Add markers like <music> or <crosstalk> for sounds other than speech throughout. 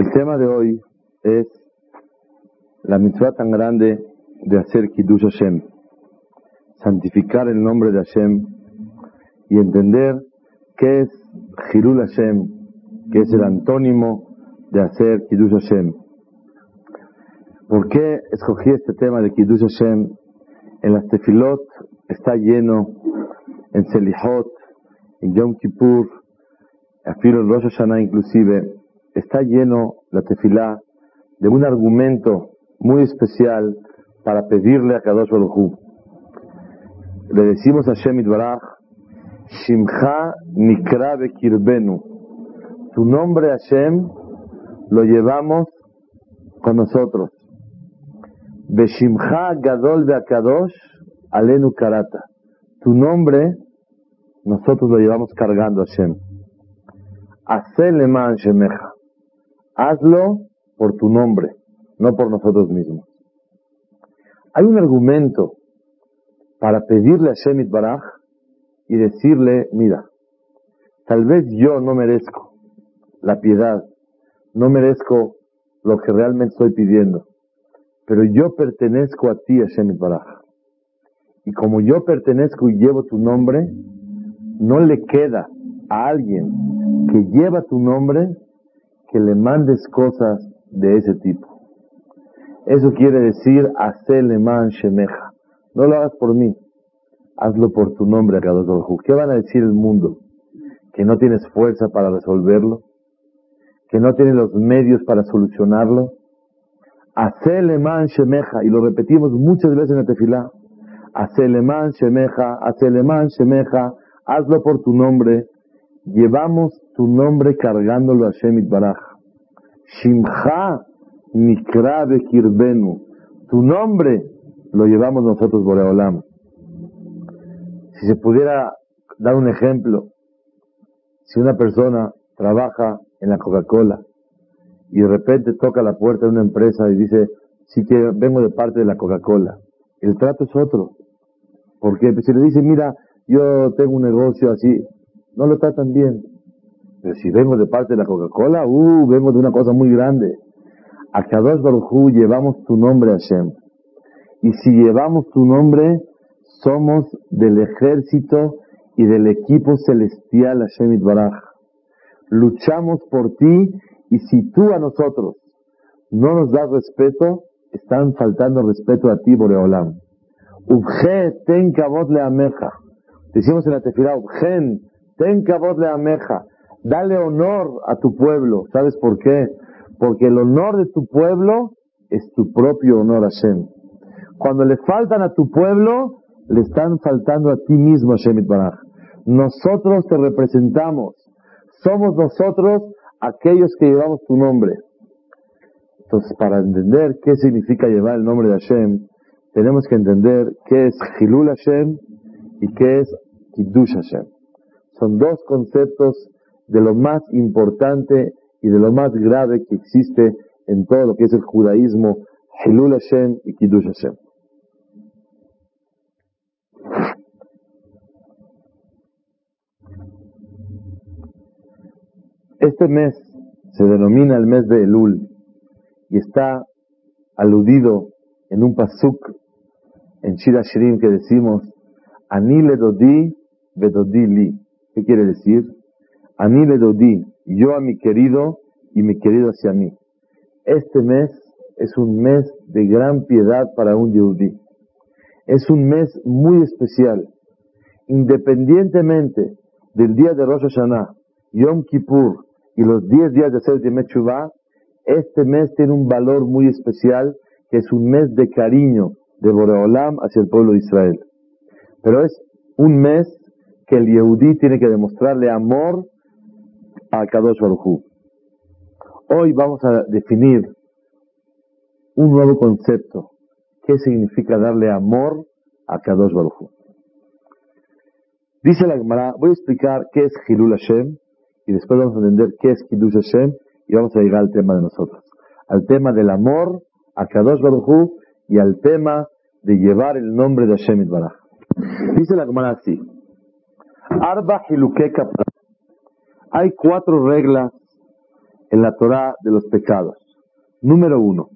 El tema de hoy es la mitzvah tan grande de hacer Kiddush Hashem, santificar el nombre de Hashem y entender qué es Hirul Hashem, que es el antónimo de hacer Kiddush Hashem. ¿Por qué escogí este tema de Kiddush Hashem? En las tefilot está lleno, en Selihot, en Yom Kippur, afiro en Rosh Hashanah inclusive, está lleno la tefilá de un argumento muy especial para pedirle a Kadosh Baruj Le decimos a Shemit Baraj, Shimcha Nikra Kirbenu. Tu nombre Hashem lo llevamos con nosotros. Beshimcha Gadol Kadosh Alenu Karata. Tu nombre nosotros lo llevamos cargando Hashem. Hacele Shemeja. Hazlo por tu nombre, no por nosotros mismos. Hay un argumento para pedirle a Shemit Baraj y decirle, mira, tal vez yo no merezco la piedad, no merezco lo que realmente estoy pidiendo, pero yo pertenezco a ti, Shemit Baraj. Y como yo pertenezco y llevo tu nombre, no le queda a alguien que lleva tu nombre que le mandes cosas de ese tipo. Eso quiere decir, hacele man shemeja. No lo hagas por mí, hazlo por tu nombre, Kadosh ¿Qué van a decir el mundo? ¿Que no tienes fuerza para resolverlo? ¿Que no tienes los medios para solucionarlo? Hacele man shemeja, y lo repetimos muchas veces en la tefilá. Hacele man shemeja, hacele man shemeja, hazlo por tu nombre. Llevamos tu nombre cargándolo a Shemit Baraj. Shimcha Nikra Kirbenu. Tu nombre lo llevamos nosotros, Boreolam. Si se pudiera dar un ejemplo, si una persona trabaja en la Coca-Cola y de repente toca la puerta de una empresa y dice, sí que vengo de parte de la Coca-Cola, el trato es otro. Porque si le dice, mira, yo tengo un negocio así, no lo tratan bien. Pero si vengo de parte de la Coca-Cola, uh, vengo de una cosa muy grande. A Kadosh Baruj llevamos tu nombre, Hashem. Y si llevamos tu nombre, somos del ejército y del equipo celestial Hashem Baraj. Luchamos por ti y si tú a nosotros no nos das respeto, están faltando respeto a ti, Boreolam. Ubje ten kabot le ameja. Decimos en la tefilá, Ubjen ten kabot le ameja. Dale honor a tu pueblo. ¿Sabes por qué? Porque el honor de tu pueblo es tu propio honor a Hashem. Cuando le faltan a tu pueblo, le están faltando a ti mismo, Hashem Baraj. Nosotros te representamos. Somos nosotros aquellos que llevamos tu nombre. Entonces, para entender qué significa llevar el nombre de Hashem, tenemos que entender qué es Hilul Hashem y qué es Kiddush Hashem. Son dos conceptos de lo más importante y de lo más grave que existe en todo lo que es el judaísmo, Hilul Hashem y Kiddush Hashem. Este mes se denomina el mes de Elul y está aludido en un pasuk en Shira Shirim que decimos Ani le dodi li. ¿Qué quiere decir? Ani le dodi, yo a mi querido y mi querido hacia mí. Este mes es un mes de gran piedad para un yehudí. Es un mes muy especial. Independientemente del día de Rosh Hashanah, Yom Kippur y los 10 días de Seder de este mes tiene un valor muy especial que es un mes de cariño de Boreolam hacia el pueblo de Israel. Pero es un mes que el Yehudí tiene que demostrarle amor a Kadosh Baruj Hoy vamos a definir un nuevo concepto. ¿Qué significa darle amor a Kadosh Baruj Dice la Gemara, voy a explicar qué es Hilul Hashem y después vamos a entender qué es Kiddush Hashem y vamos a llegar al tema de nosotros. Al tema del amor a Kadosh Baruj y al tema de llevar el nombre de Hashem Baraj. Dice la Gemara así. Arba Hay cuatro reglas en la Torah de los pecados. Número uno,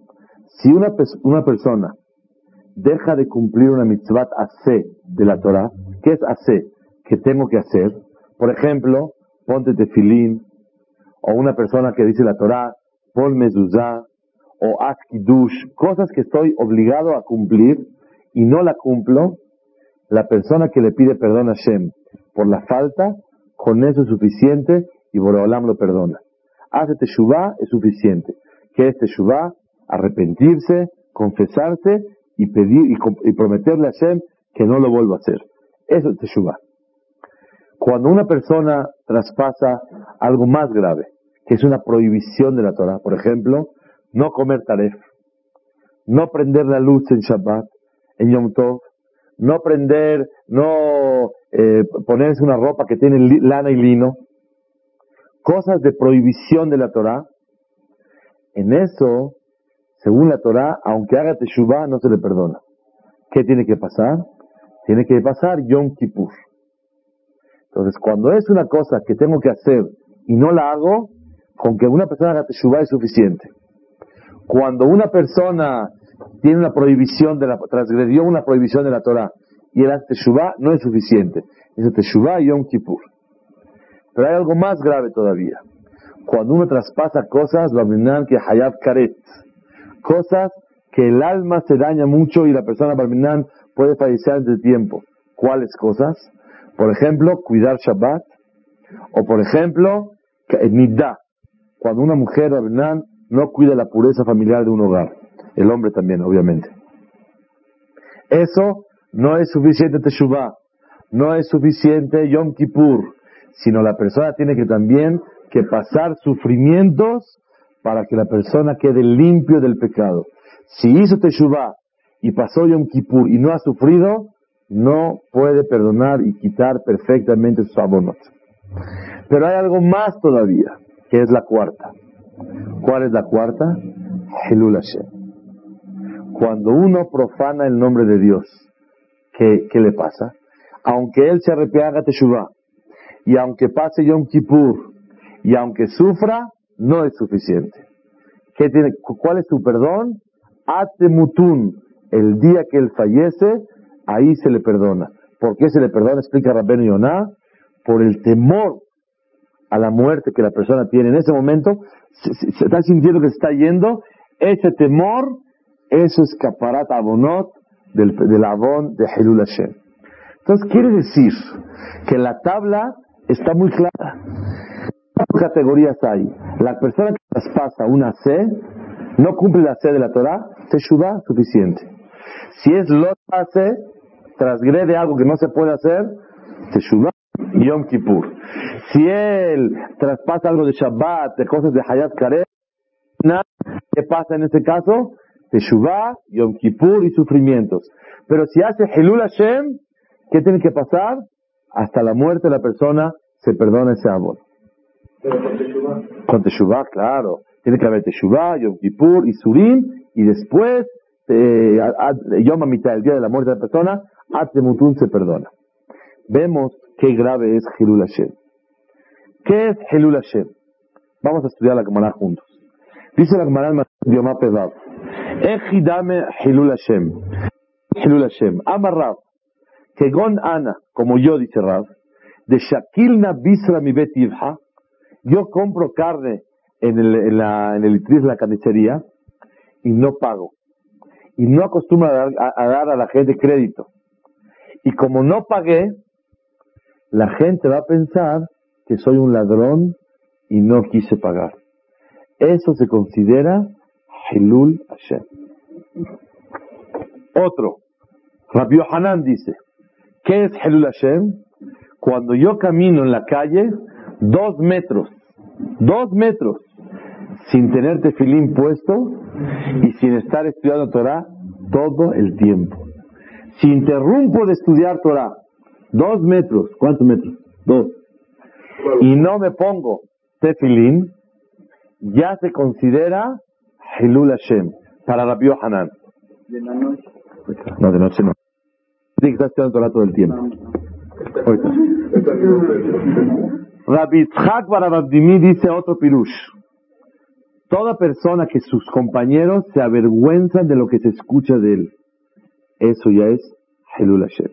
si una, una persona deja de cumplir una mitzvah AC de la Torah, ¿qué es AC? Que tengo que hacer. Por ejemplo, ponte tefilín, o una persona que dice la Torah, pon mezuzá, o haz cosas que estoy obligado a cumplir y no la cumplo, la persona que le pide perdón a Shem por la falta, con eso es suficiente y Borolam lo perdona. Hace teshuvah es suficiente. ¿Qué es teshuvah? Arrepentirse, confesarse y pedir y, prometerle a Shem que no lo vuelva a hacer. Eso es teshuvah. Cuando una persona traspasa algo más grave, que es una prohibición de la Torah, por ejemplo, no comer taref, no prender la luz en Shabbat, en Yom Tov, no prender, no eh, ponerse una ropa que tiene lana y lino, cosas de prohibición de la Torah, en eso, según la Torah, aunque haga teshuvah, no se le perdona. ¿Qué tiene que pasar? Tiene que pasar Yom Kippur. Entonces, cuando es una cosa que tengo que hacer y no la hago, con que una persona haga teshuvah es suficiente. Cuando una persona tiene una prohibición de la, transgredió una prohibición de la Torah y el teshuvah no es suficiente. Es teshuvah y Yom Kippur. Pero hay algo más grave todavía. Cuando uno traspasa cosas, que hayab karet, cosas que el alma se daña mucho y la persona barminan puede fallecer antes de tiempo. ¿Cuáles cosas? Por ejemplo, cuidar Shabbat, o por ejemplo, nidda, cuando una mujer barminan no cuida la pureza familiar de un hogar. El hombre también, obviamente. Eso no es suficiente Teshuvah, no es suficiente Yom Kippur, sino la persona tiene que también que pasar sufrimientos para que la persona quede limpio del pecado. Si hizo Teshuvah y pasó Yom Kippur y no ha sufrido, no puede perdonar y quitar perfectamente sus abonos. Pero hay algo más todavía, que es la cuarta. ¿Cuál es la cuarta? Helul Cuando uno profana el nombre de Dios, ¿qué, le pasa? Aunque él se arrepienta Teshuvah, y aunque pase Yom Kippur, y aunque sufra, no es suficiente. ¿Qué tiene, ¿Cuál es su perdón? Atemutun, el día que él fallece, ahí se le perdona. ¿Por qué se le perdona? Explica Rabben Yonah, por el temor a la muerte que la persona tiene en ese momento, se, está sintiendo que se está yendo, ese temor, eso es caparat abonot del, del abón de Helul Hashem. Entonces quiere decir que la tabla está muy clara. ¿Cuántas categorías hay? La persona que traspasa una C, no cumple la C de la Torah, Teshuvah, suficiente. Si es lot C, transgrede algo que no se puede hacer, Teshuvah, Yom Kippur. Si él traspasa algo de Shabbat, de cosas de Hayat Karet, ¿qué pasa en este caso? Teshuvah, Yom Kippur y sufrimientos. Pero si hace Helul Hashem, ¿qué tiene que pasar? Hasta la muerte de la persona se perdona ese amor. con Teshuvah. claro. Tiene que haber Teshuvah, Yom Kippur y Surim, y después, eh, Yom mitad, el día de la muerte de la persona, Atemutun se perdona. Vemos qué grave es Hilul Hashem. ¿Qué es Hilul Hashem? Vamos a estudiar la Gemara juntos. Dice la Gemara en Yomá Pevav. Hilul Hashem. Hilul Hashem. Amar Que gon ana, como yo dice Rav, de Shakilna Bisra mi bet yo compro carne en el, en la, en el de la carnicería y no pago. Y no acostumbro a dar, a dar a la gente crédito. Y como no pagué, la gente va a pensar que soy un ladrón y no quise pagar. Eso se considera Hilul Hashem. Otro, Rabbi Hanan dice, ¿qué es Hilul Hashem? Cuando yo camino en la calle dos metros, dos metros, sin tener tefilín puesto y sin estar estudiando Torah todo el tiempo. Si interrumpo de estudiar Torah Dos metros. ¿Cuántos metros? Dos. Y no me pongo tefilín, ya se considera Hilul Hashem para Rabbi Hanan. ¿De la noche? No, de noche no. Tiene que estar estudiando todo el tiempo. Rabbi Tzchak para Rabdimi dice otro pirush. Toda persona que sus compañeros se avergüenzan de lo que se escucha de él. Eso ya es Helul Hashem.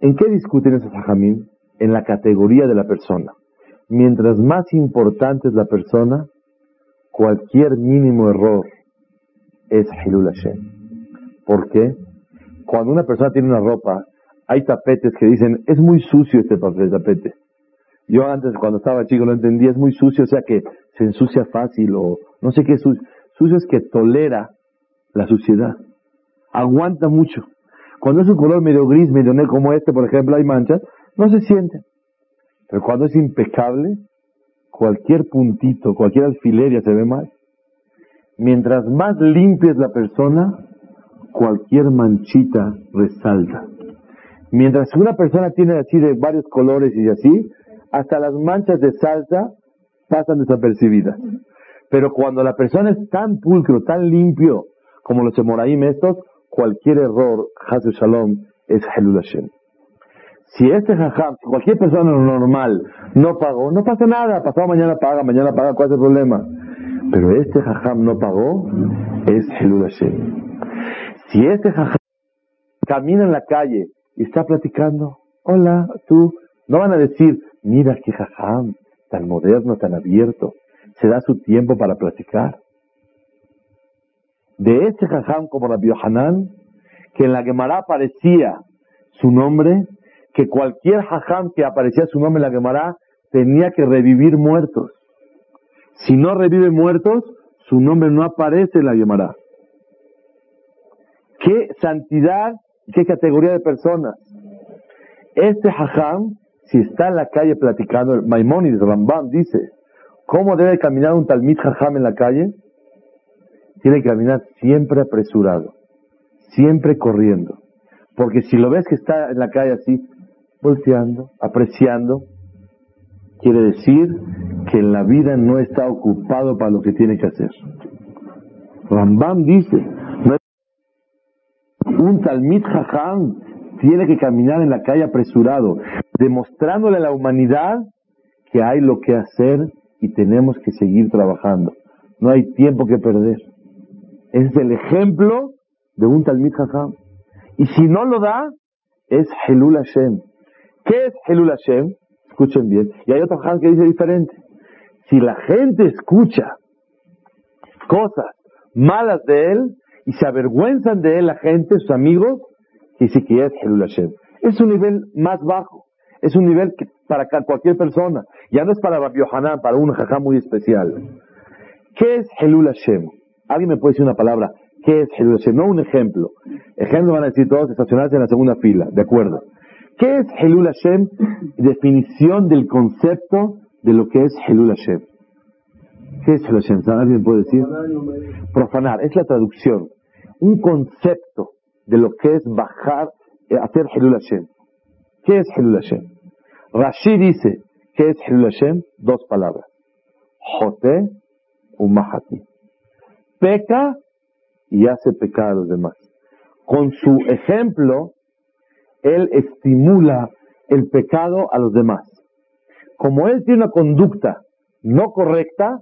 ¿En qué discuten esos hajamim? En la categoría de la persona. Mientras más importante es la persona, cualquier mínimo error es Helul Hashem. ¿Por qué? Cuando una persona tiene una ropa, hay tapetes que dicen, es muy sucio este papel tapete. Yo antes, cuando estaba chico, lo entendía, es muy sucio, o sea que se ensucia fácil o no sé qué es sucio. Sucio es que tolera la suciedad. Aguanta mucho. Cuando es un color medio gris, medio negro como este, por ejemplo, hay manchas, no se siente. Pero cuando es impecable, cualquier puntito, cualquier alfiler ya se ve mal. Mientras más limpia es la persona, cualquier manchita resalta. Mientras una persona tiene así de varios colores y así, hasta las manchas de salsa pasan desapercibidas. Pero cuando la persona es tan pulcro, tan limpio, como los Emoraim estos, cualquier error, Hazel Shalom, es Helul Hashem. Si este jajam, cualquier persona normal no pagó, no pasa nada, pasado mañana paga, mañana paga, ¿cuál es el problema? Pero este jajam no pagó, es Helul Hashem. Si este jajam camina en la calle y está platicando, hola, tú, no van a decir, mira qué jajam, tan moderno, tan abierto, se da su tiempo para platicar. De este jajam como Rabbi Yohanan, que en la Gemara aparecía su nombre, que cualquier jajam que aparecía su nombre en la Gemara tenía que revivir muertos. Si no revive muertos, su nombre no aparece en la Gemara. ¿Qué santidad, qué categoría de personas? Este jajam, si está en la calle platicando, Maimonides, Rambam dice, ¿cómo debe caminar un talmid jajam en la calle? Tiene que caminar siempre apresurado, siempre corriendo. Porque si lo ves que está en la calle así, volteando, apreciando, quiere decir que en la vida no está ocupado para lo que tiene que hacer. Rambam dice, un talmid jajam tiene que caminar en la calle apresurado, demostrándole a la humanidad que hay lo que hacer y tenemos que seguir trabajando. No hay tiempo que perder. Es el ejemplo de un talmid jajam. Y si no lo da, es Helul Hashem. ¿Qué es Helul Hashem? Escuchen bien. Y hay otro jajam que dice diferente. Si la gente escucha cosas malas de él, y se avergüenzan de él la gente, sus amigos, dice que es Helul Hashem. Es un nivel más bajo. Es un nivel que para cualquier persona. Ya no es para Rabbi Yohanan, para un jajá muy especial. ¿Qué es Helul Hashem? ¿Alguien me puede decir una palabra? ¿Qué es Helul Hashem? No un ejemplo. Ejemplo van a decir todos estacionarse en la segunda fila. De acuerdo. ¿Qué es Helul Hashem? Definición del concepto de lo que es Helul Hashem. ¿Qué es Helul Hashem? ¿Alguien puede decir? Profanar. Es la traducción un concepto de lo que es bajar, eh, hacer Hilul Hashem. ¿Qué es Hilul Hashem? Rashi dice, ¿qué es Hilul Hashem? Dos palabras. Jote Umahati. Peca y hace pecar a los demás. Con su ejemplo, él estimula el pecado a los demás. Como él tiene una conducta no correcta,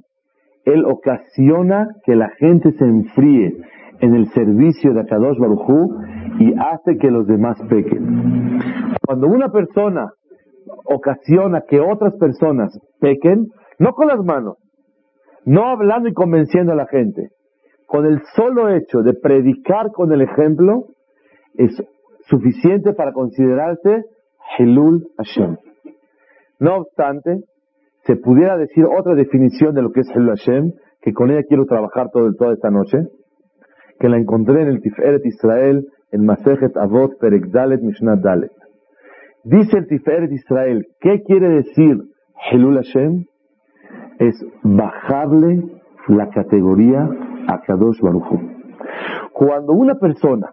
él ocasiona que la gente se enfríe en el servicio de Akadosh Barujú y hace que los demás pequen. Cuando una persona ocasiona que otras personas pequen, no con las manos, no hablando y convenciendo a la gente, con el solo hecho de predicar con el ejemplo, es suficiente para considerarse Helul Hashem. No obstante, se pudiera decir otra definición de lo que es Helul Hashem, que con ella quiero trabajar todo, toda esta noche, que la encontré en el Tiferet Israel, en Masejet Avot Perek Dalet Mishnah Dalet. Dice el Tiferet Israel, ¿qué quiere decir Helul Hashem? Es bajarle la categoría a Kadosh Baruch Cuando una persona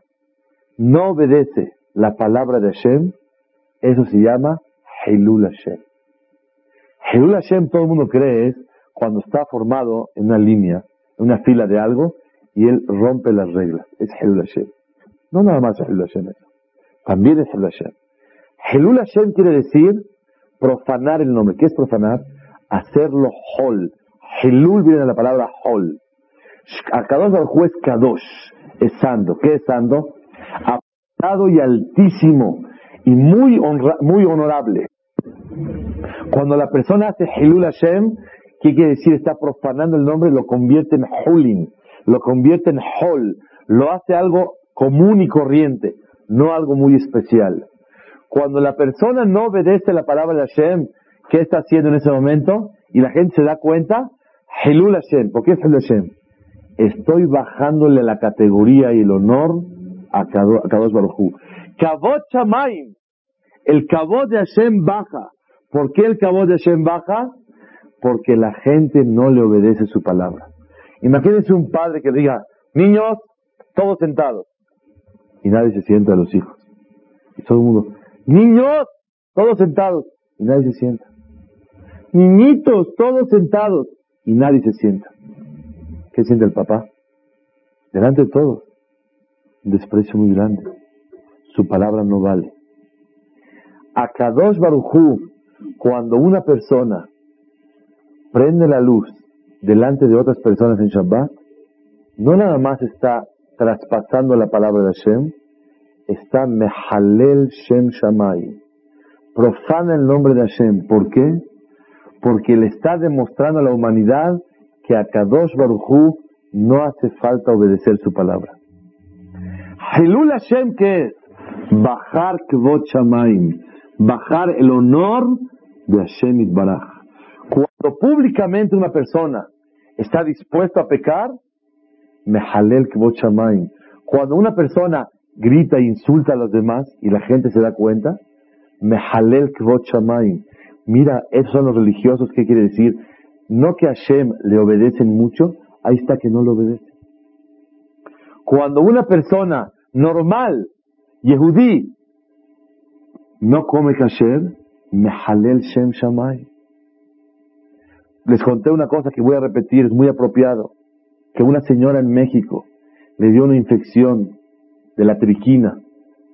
no obedece la palabra de Hashem, eso se llama Helul Hashem. Helul Hashem todo el mundo cree es cuando está formado en una línea, en una fila de algo, y él rompe las reglas. Es Helul Hashem. No nada más es Hashem También es Helul Hashem. Helul Hashem quiere decir profanar el nombre. ¿Qué es profanar? Hacerlo hol. Hilul viene de la palabra Hol. Akadosh Baruj es Kadosh, es santo. ¿Qué es santo? Apartado y altísimo y muy, muy honorable. Cuando la persona hace Hilul Hashem, ¿qué quiere decir? Está profanando el nombre, lo convierte en Hulin, lo convierte en Hol, lo hace algo común y corriente, no algo muy especial. Cuando la persona no obedece la palabra de Hashem, ¿qué está haciendo en ese momento? Y la gente se da cuenta, Hilul Hashem. ¿Por qué es Hilul Hashem? Estoy bajándole la categoría y el honor a Kadosh Baruj Kavod Shamaim. El Kavod de Hashem baja. ¿Por qué el Kavod de Hashem baja? Porque la gente no le obedece su palabra. Imagínense un padre que diga, niños, todos sentados. Y nadie se sienta a los hijos. Y todo el mundo, niños, todos sentados. Y nadie se sienta. Niñitos, todos sentados. Y nadie se sienta. ¿Qué siente el papá? Delante de todos. Desprecio muy grande. Su palabra no vale. A Kadosh Barujú, cuando una persona prende la luz delante de otras personas en Shabbat, no nada más está traspasando la palabra de Hashem, está mehalel Shem Shamay. Profana el nombre de Hashem. ¿Por qué? Porque le está demostrando a la humanidad que a Kadosh Baruchu no hace falta obedecer su palabra. Hilul Hashem, ¿qué es? Bajar Kvot bajar el honor de Hashem Itbaraj. Cuando públicamente una persona está dispuesta a pecar, Mehalel Kvot. Cuando una persona grita e insulta a los demás y la gente se da cuenta, Mehalel Kvot. Mira, esos son los religiosos, ¿qué quiere decir? no que a Hashem le obedecen mucho, ahí está que no le obedece. Cuando una persona normal, Yehudí, no come kasher, mehalel Shem Shamay. Les conté una cosa que voy a repetir, es muy apropiado, que una señora en México le dio una infección de la triquina,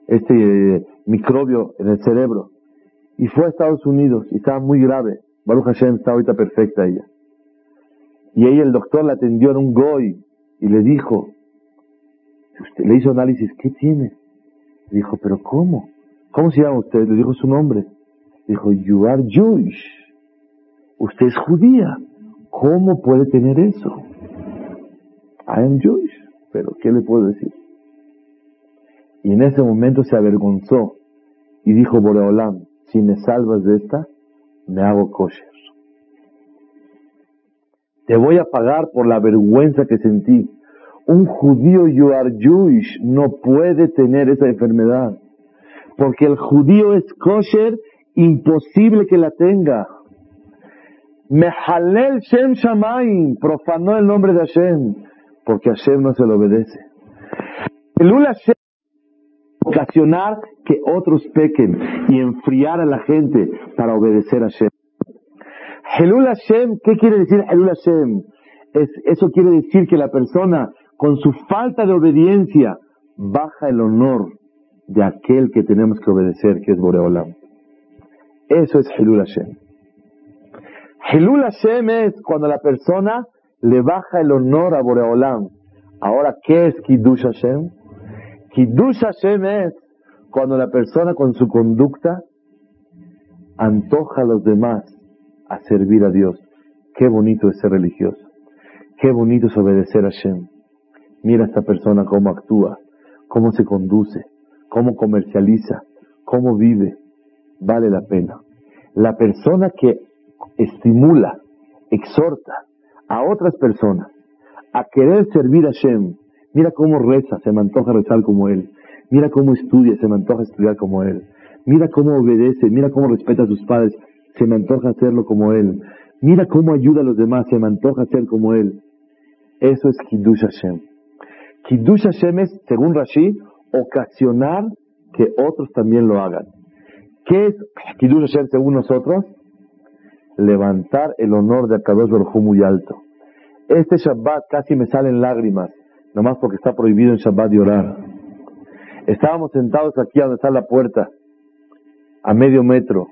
este eh, microbio en el cerebro, y fue a Estados Unidos y estaba muy grave. Baruch Hashem está ahorita perfecta ella. Y ella, el doctor, la atendió en un goy y le dijo, le hizo análisis, ¿qué tiene? Dijo, pero ¿cómo? ¿Cómo se llama usted? Le dijo su nombre. dijo, you are Jewish. Usted es judía. ¿Cómo puede tener eso? I am Jewish. Pero, ¿qué le puedo decir? Y en ese momento se avergonzó y dijo, Boreolam, si me salvas de esta, me hago kosher. Te voy a pagar por la vergüenza que sentí. Un judío, you are Jewish, no puede tener esa enfermedad. Porque el judío es kosher, imposible que la tenga. Mehalel Shem Shamaim, profanó el nombre de Hashem, porque Hashem no se lo obedece. El Hashem ocasionar que otros pequen y enfriar a la gente para obedecer a Hashem. Helul Hashem, ¿qué quiere decir Helul Hashem? eso quiere decir que la persona, con su falta de obediencia, baja el honor de aquel que tenemos que obedecer, que es Boreolam. Eso es Helul Hashem. Helul Hashem es cuando la persona le baja el honor a Boreolam. Ahora, ¿qué es Kiddush Hashem? Kiddush Hashem es cuando la persona con su conducta antoja a los demás a servir a Dios. Qué bonito es ser religioso. Qué bonito es obedecer a Hashem. Mira a esta persona cómo actúa, cómo se conduce, cómo comercializa, cómo vive. Vale la pena. La persona que estimula, exhorta a otras personas a querer servir a Hashem, Mira cómo reza, se me antoja rezar como él. Mira cómo estudia, se me antoja estudiar como él. Mira cómo obedece, mira cómo respeta a sus padres, se me antoja hacerlo como él. Mira cómo ayuda a los demás, se me antoja ser como él. Eso es Kiddush Hashem. Kiddush Hashem es, según Rashi, ocasionar que otros también lo hagan. ¿Qué es Kiddush Hashem según nosotros? Levantar el honor de Akadosh Baruj muy alto. Este Shabbat casi me salen lágrimas nomás porque está prohibido en Shabbat de orar. Estábamos sentados aquí donde está la puerta, a medio metro,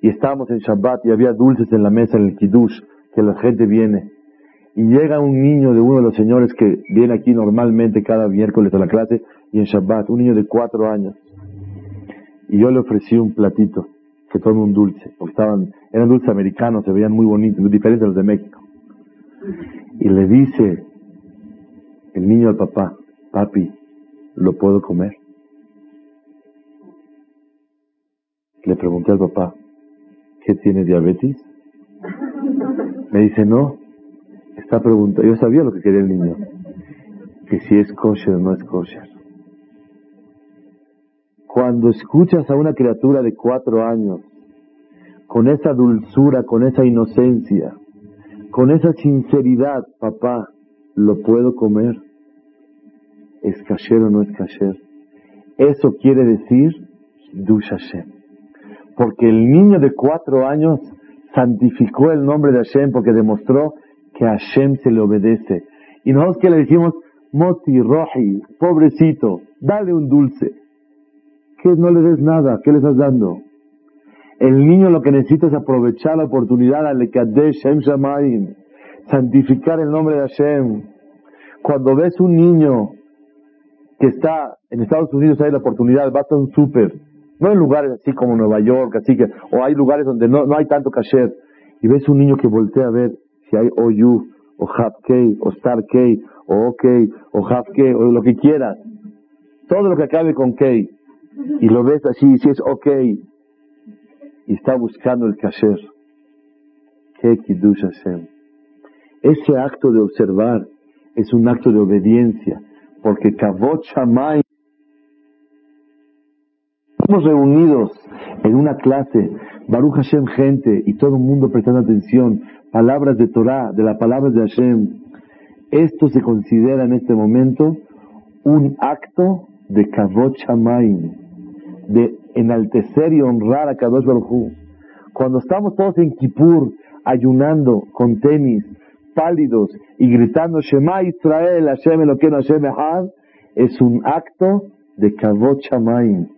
y estábamos en Shabbat y había dulces en la mesa en el Kiddush, que la gente viene y llega un niño de uno de los señores que viene aquí normalmente cada miércoles a la clase y en Shabbat, un niño de cuatro años. Y yo le ofrecí un platito que tome un dulce, porque estaban, eran dulces americanos, se veían muy bonitos, diferentes de los de México. Y le dice el niño al papá, papi, ¿lo puedo comer? Le pregunté al papá, ¿qué tiene diabetes? Me dice, no, está preguntando, yo sabía lo que quería el niño, que si es kosher o no es kosher. Cuando escuchas a una criatura de cuatro años, con esa dulzura, con esa inocencia, con esa sinceridad, papá, ¿lo puedo comer? ¿Es kasher o no es kasher? Eso quiere decir Dush Hashem. Porque el niño de cuatro años santificó el nombre de Hashem porque demostró que a Hashem se le obedece. Y nosotros que le dijimos, Moti, Roji, pobrecito, dale un dulce que no le des nada, ¿qué le estás dando? El niño lo que necesita es aprovechar la oportunidad Shem Shamayim, santificar el nombre de Hashem. Cuando ves un niño que está en Estados Unidos, hay la oportunidad, vas a un súper, no en lugares así como Nueva York, así que, o hay lugares donde no, no hay tanto kasher, y ves un niño que voltea a ver si hay OU, o K, o Star K, o OK, o K, o lo que quieras. Todo lo que acabe con K y lo ves así, si es ok, y está buscando el kasher. ¿Qué kiddush Hashem? Ese acto de observar es un acto de obediencia, porque kavot shamay estamos reunidos en una clase, Baruch Hashem gente, y todo el mundo prestando atención, palabras de Torah, de las palabras de Hashem. Esto se considera en este momento un acto de kavot shamayim de enaltecer y honrar a Kadosh Baruj Cuando estamos todos en Kippur, ayunando con tenis, pálidos y gritando Shema Israel, Hashem Eloqueno, Hashem Echad, es un acto de Kavod Shamayim.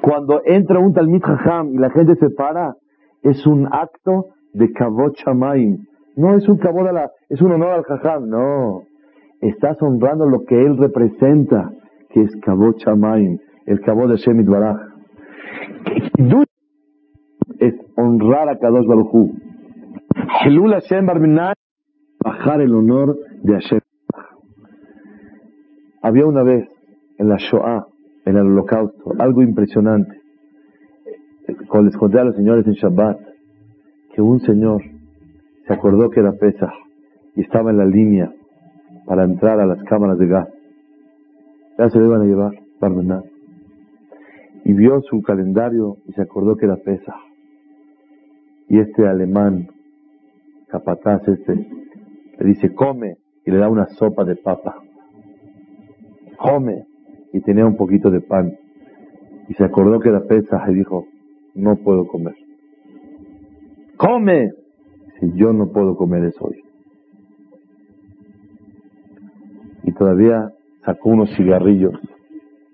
Cuando entra un Talmid Chacham y la gente se para, es un acto de Kavod Shamayim. No es un Kavod la, es un honor al Chacham, no. Estás honrando lo que él representa, que es Kavod Shamayim el cabo de Shemit Baraj. Es honrar a Kadosh Baruchu. Helul Hashem Barminay, bajar el honor de Hashem. Había una vez en la Shoah, en el holocausto, algo impresionante. Cuando les conté a los señores en Shabbat, que un señor se acordó que era Pesach y estaba en la línea para entrar a las cámaras de gas. Ya se le iban a llevar, Barmenat y vio su calendario y se acordó que era pesa. Y este alemán, capataz este, le dice, come, y le da una sopa de papa. Come, y tenía un poquito de pan. Y se acordó que era pesa y dijo, no puedo comer. Come, si yo no puedo comer eso hoy. Y todavía sacó unos cigarrillos,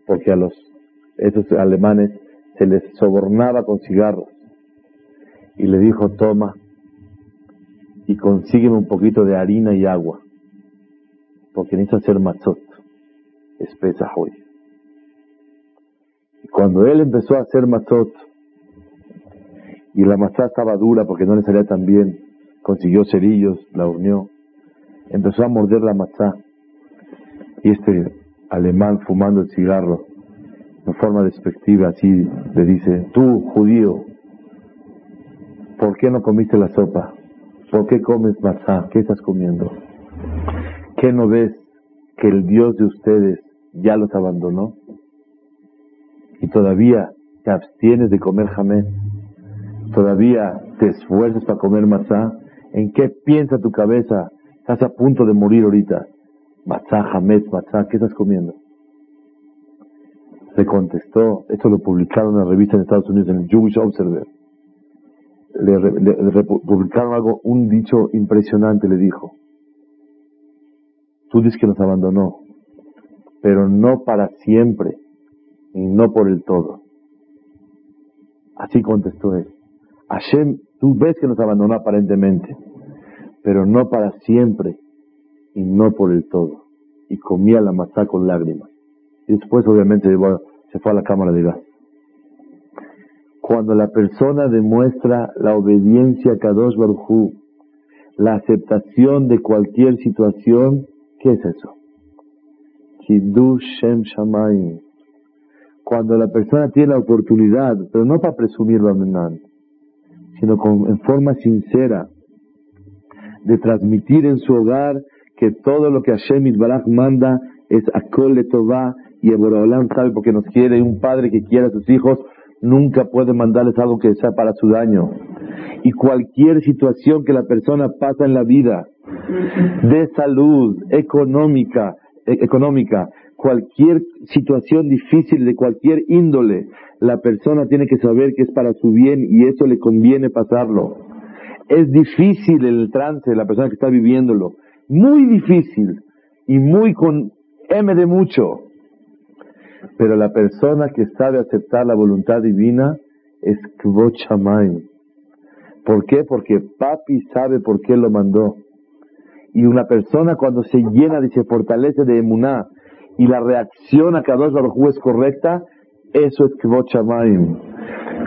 porque a los esos alemanes se les sobornaba con cigarros. Y le dijo, toma y consígueme un poquito de harina y agua, porque necesito hacer matzot, espesa hoy. Y cuando él empezó a hacer matzot, y la matzá estaba dura porque no le salía tan bien, consiguió cerillos, la unió, empezó a morder la matzá, y este alemán fumando el cigarro, en forma despectiva, así le dice, tú judío, ¿por qué no comiste la sopa? ¿Por qué comes matzá? ¿Qué estás comiendo? ¿Qué no ves que el Dios de ustedes ya los abandonó? Y todavía te abstienes de comer jamés. Todavía te esfuerzas para comer matzá. ¿En qué piensa tu cabeza? Estás a punto de morir ahorita. Matzá, jamés, matzá, ¿qué estás comiendo? le contestó, esto lo publicaron en la revista en Estados Unidos, en el Jewish Observer. Le, publicaron algo, un dicho impresionante, le dijo. Tú dices que nos abandonó, pero no para siempre, y no por el todo. Así contestó él. Hashem, tú ves que nos abandonó aparentemente, pero no para siempre y no por el todo. Y comía la masá con lágrimas. Y después, obviamente, se fue a la cámara de gas. Cuando la persona demuestra la obediencia a Kadosh Baruj la aceptación de cualquier situación, ¿qué es eso? Kiddush Shem Shamayim. Cuando la persona tiene la oportunidad, pero no para presumirlo, sino en forma sincera, de transmitir en su hogar que todo lo que Hashem Barak manda es Akol Tová y Eborolam sabe porque nos quiere y un padre que quiere a sus hijos nunca puede mandarles algo que sea para su daño. Y cualquier situación que la persona pasa en la vida, de salud, económica, e, económica, cualquier situación difícil de cualquier índole, la persona tiene que saber que es para su bien y eso le conviene pasarlo. Es difícil el trance de la persona que está viviéndolo, muy difícil y muy con M de mucho. Pero la persona que sabe aceptar la voluntad divina es Kvochamay. ¿Por qué? Porque papi sabe por qué lo mandó. Y una persona cuando se llena y se fortalece de emuná y la reacción a cada Baruj es correcta, eso es Kvochamay.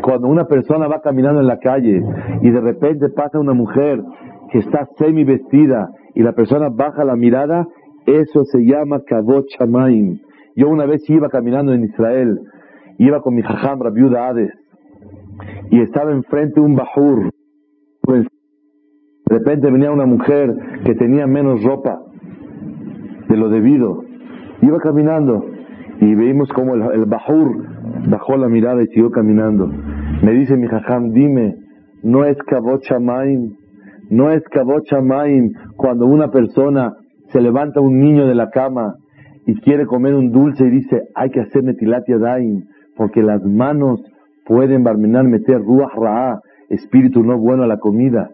Cuando una persona va caminando en la calle y de repente pasa una mujer que está semi vestida y la persona baja la mirada, eso se llama Kvochamay. Yo una vez iba caminando en Israel, iba con mi jajam, viuda Hades, y estaba enfrente un bajur. De repente venía una mujer que tenía menos ropa de lo debido. Iba caminando y vimos como el, el bajur bajó la mirada y siguió caminando. Me dice mi jajam, dime, no es kabochamaim, no es kabochamaim cuando una persona se levanta un niño de la cama y quiere comer un dulce y dice, hay que hacer netilat yadayim, porque las manos pueden barminar, meter ruach ra'a, espíritu no bueno a la comida.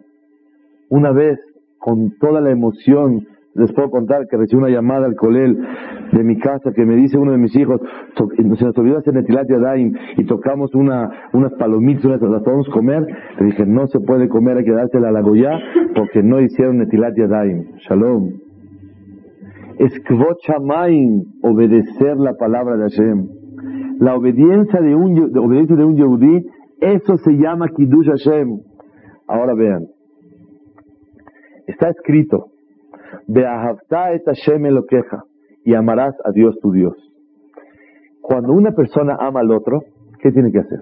Una vez, con toda la emoción, les puedo contar que recibí una llamada al colel de mi casa que me dice uno de mis hijos, se nos olvidó hacer netilat yadayim y tocamos una, unas palomitas, unas, las podemos comer. Le dije, no se puede comer, hay que dársela a la goya porque no hicieron netilat yadayim. Shalom es obedecer la palabra de Hashem. La obediencia de un, de, obediencia de un yehudí, eso se llama Kiddush Hashem. Ahora vean, está escrito, Et Hashem queja y amarás a Dios tu Dios. Cuando una persona ama al otro, ¿qué tiene que hacer?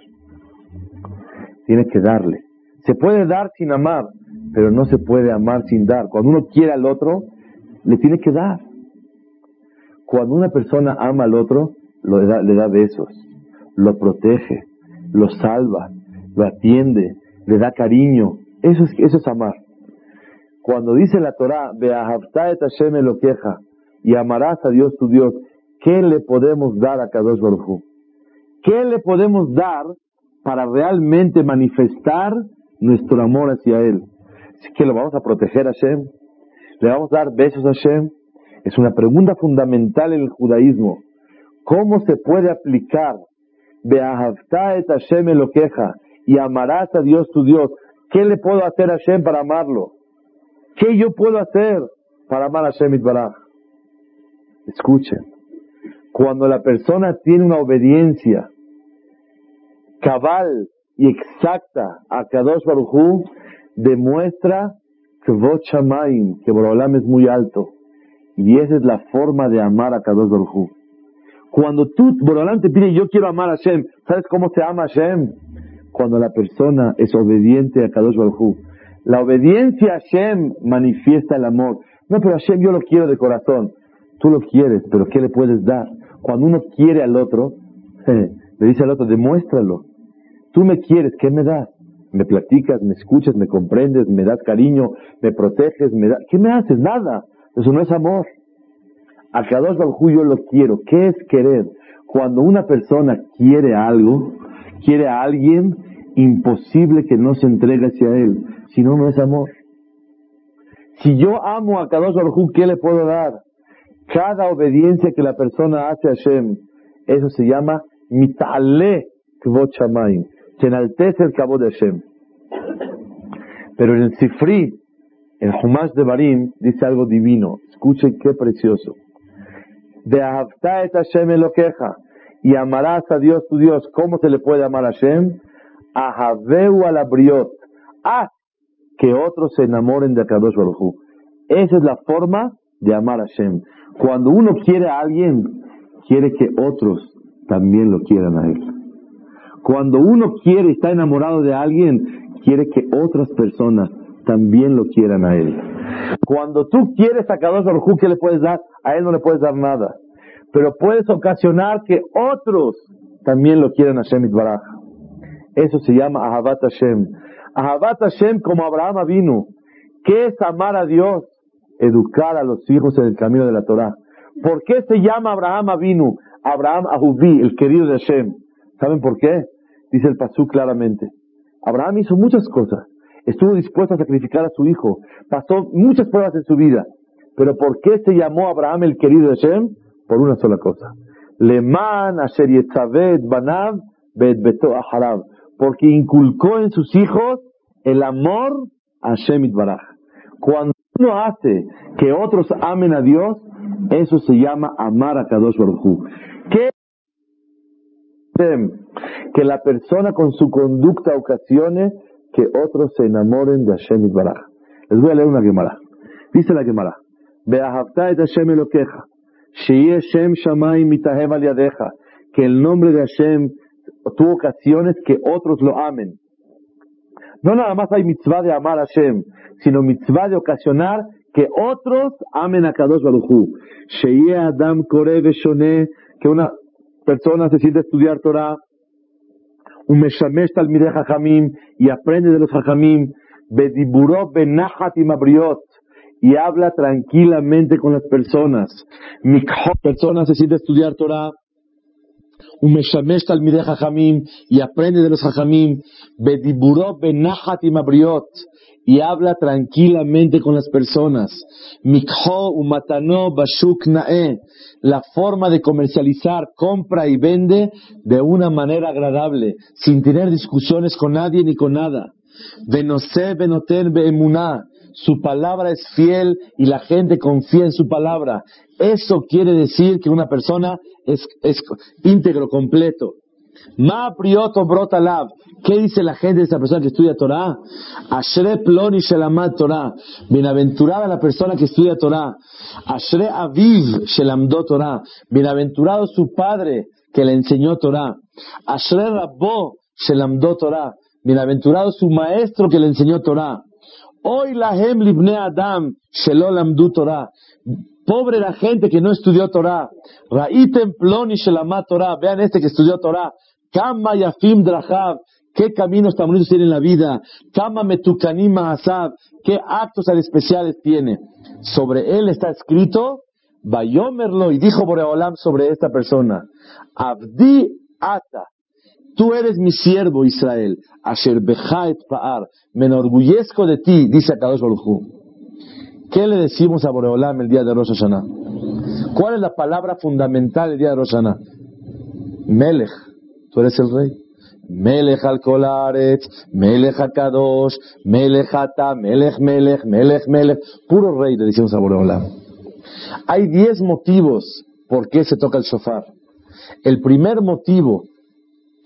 Tiene que darle. Se puede dar sin amar, pero no se puede amar sin dar. Cuando uno quiere al otro, le tiene que dar. Cuando una persona ama al otro, le da besos, lo protege, lo salva, lo atiende, le da cariño. Eso es, eso es amar. Cuando dice la Torah, et Hashem lo queja, y amarás a Dios tu Dios, ¿qué le podemos dar a Kadosh Baruj ¿Qué le podemos dar para realmente manifestar nuestro amor hacia Él? ¿Que lo vamos a proteger a Hashem? ¿Le vamos a dar besos a Hashem? Es una pregunta fundamental en el judaísmo. ¿Cómo se puede aplicar et Hashem lo queja y amarás a Dios tu Dios? ¿Qué le puedo hacer a Hashem para amarlo? ¿Qué yo puedo hacer para amar a Hashem Itbaraj? Escuchen, cuando la persona tiene una obediencia cabal y exacta a Kadosh Baruj demuestra que Bochamayim, que Borolam es muy alto, y esa es la forma de amar a Kadosh Baruj Cuando tú, Borolán te pide, yo quiero amar a Hashem, ¿sabes cómo se ama a Hashem? Cuando la persona es obediente a Kadosh Baruj La obediencia a Hashem manifiesta el amor. No, pero Hashem yo lo quiero de corazón. Tú lo quieres, pero ¿qué le puedes dar? Cuando uno quiere al otro, <laughs> le dice al otro, demuéstralo. Tú me quieres, ¿qué me das? Me platicas, me escuchas, me comprendes, me das cariño, me proteges, me das... ¿Qué me haces? Nada. Eso no es amor. A Kadosh Baruj yo lo quiero. ¿Qué es querer? Cuando una persona quiere algo, quiere a alguien, imposible que no se entregue hacia él. Si no, no es amor. Si yo amo a Kadosh Baruj ¿qué le puedo dar? Cada obediencia que la persona hace a Hashem, eso se llama mitale kvot Se enaltece el cabo de Hashem. Pero en el Sifri, El Humash de Barim dice algo divino. Escuchen qué precioso. De et Hashem queja y amarás a Dios tu Dios. ¿Cómo se le puede amar a Hashem? Ahaveu alabriot. Haz que otros se enamoren de Akadosh Baruj Esa es la forma de amar a Hashem. Cuando uno quiere a alguien, quiere que otros también lo quieran a él. Cuando uno quiere, está enamorado de alguien, quiere que otras personas también lo quieran a él. Cuando tú quieres a Kadosh Baruj ¿qué le puedes dar? A él no le puedes dar nada. Pero puedes ocasionar que otros también lo quieran a Hashem Baraj. Eso se llama Ahavat Hashem. Ahavat Hashem como Abraham vino. ¿Qué es amar a Dios? Educar a los hijos en el camino de la Torah. ¿Por qué se llama Abraham Avinu? Abraham Ahuvi, el querido de Hashem. ¿Saben por qué? Dice el Pasú claramente. Abraham hizo muchas cosas estuvo dispuesto a sacrificar a su hijo, pasó muchas pruebas en su vida. Pero ¿por qué se llamó Abraham el querido de Shem? Por una sola cosa. Leman asher banav beto aharab. Porque inculcó en sus hijos el amor a Shem Baraj. Cuando uno hace que otros amen a Dios, eso se llama amar a Kadosh Baruj ¿Qué? Que la persona con su conducta ocasione que otros se enamoren de Hashem Baraj. Les voy a leer una Gemara. Dice la Gemara, que el nombre de Hashem tuvo ocasiones que otros lo amen. No nada más hay mitzvah de amar a Hashem, sino mitzvah de ocasionar que otros amen a Kadosh Baruchu. Sheye Adam Kore Shone, que una persona se siente estudiar Torah, un meshamesh talmidei jajamim, y aprende de los jajamim, bediburo benahat y mabriot, y habla tranquilamente con las personas. Mi persona se siente a estudiar Torah, un meshamesh talmidei jajamim, y aprende de los jajamim, bediburo benahat y mabriot, y habla tranquilamente con las personas. Mikho umatano bashuk nae. La forma de comercializar, compra y vende de una manera agradable, sin tener discusiones con nadie ni con nada. Venose benoten beemuná. Su palabra es fiel y la gente confía en su palabra. Eso quiere decir que una persona es, es íntegro, completo. Ma prioto brota lav. ¿Qué dice la gente de esa persona que estudia Torah? Ashre ploni shelamad Torah. Bienaventurada la persona que estudia Torah. Ashre aviv shelamdo Torah. Bienaventurado su padre que le enseñó Torah. Ashre rabbo shelamdo Torah. Bienaventurado su maestro que le enseñó Torah. Hoy la hem libne Adam shelolamdu Torah. Pobre la gente que no estudió Torah. Ra'item ploni shelamad Torah. Vean este que estudió Torah. Kama Yafim Drahav, qué caminos tan bonitos tiene en la vida. Kama Metukanima Asab, qué actos tan especiales tiene. Sobre él está escrito, Bayomerlo, y dijo Boreolam sobre esta persona, Abdi Ata, tú eres mi siervo Israel, Asher Bechaet Paar, me enorgullezco de ti, dice Akadosh Baruj ¿Qué le decimos a Boreolam el día de Rosh Hashanah? ¿Cuál es la palabra fundamental el día de Rosh Hashanah? Melech. Tú eres el rey. Melech al Kolaret, Melech Akadosh, Melech Ata, Melech Melech, Melech Melech. Puro rey, le decimos a Boreolam. Hay diez motivos por qué se toca el shofar. El primer motivo,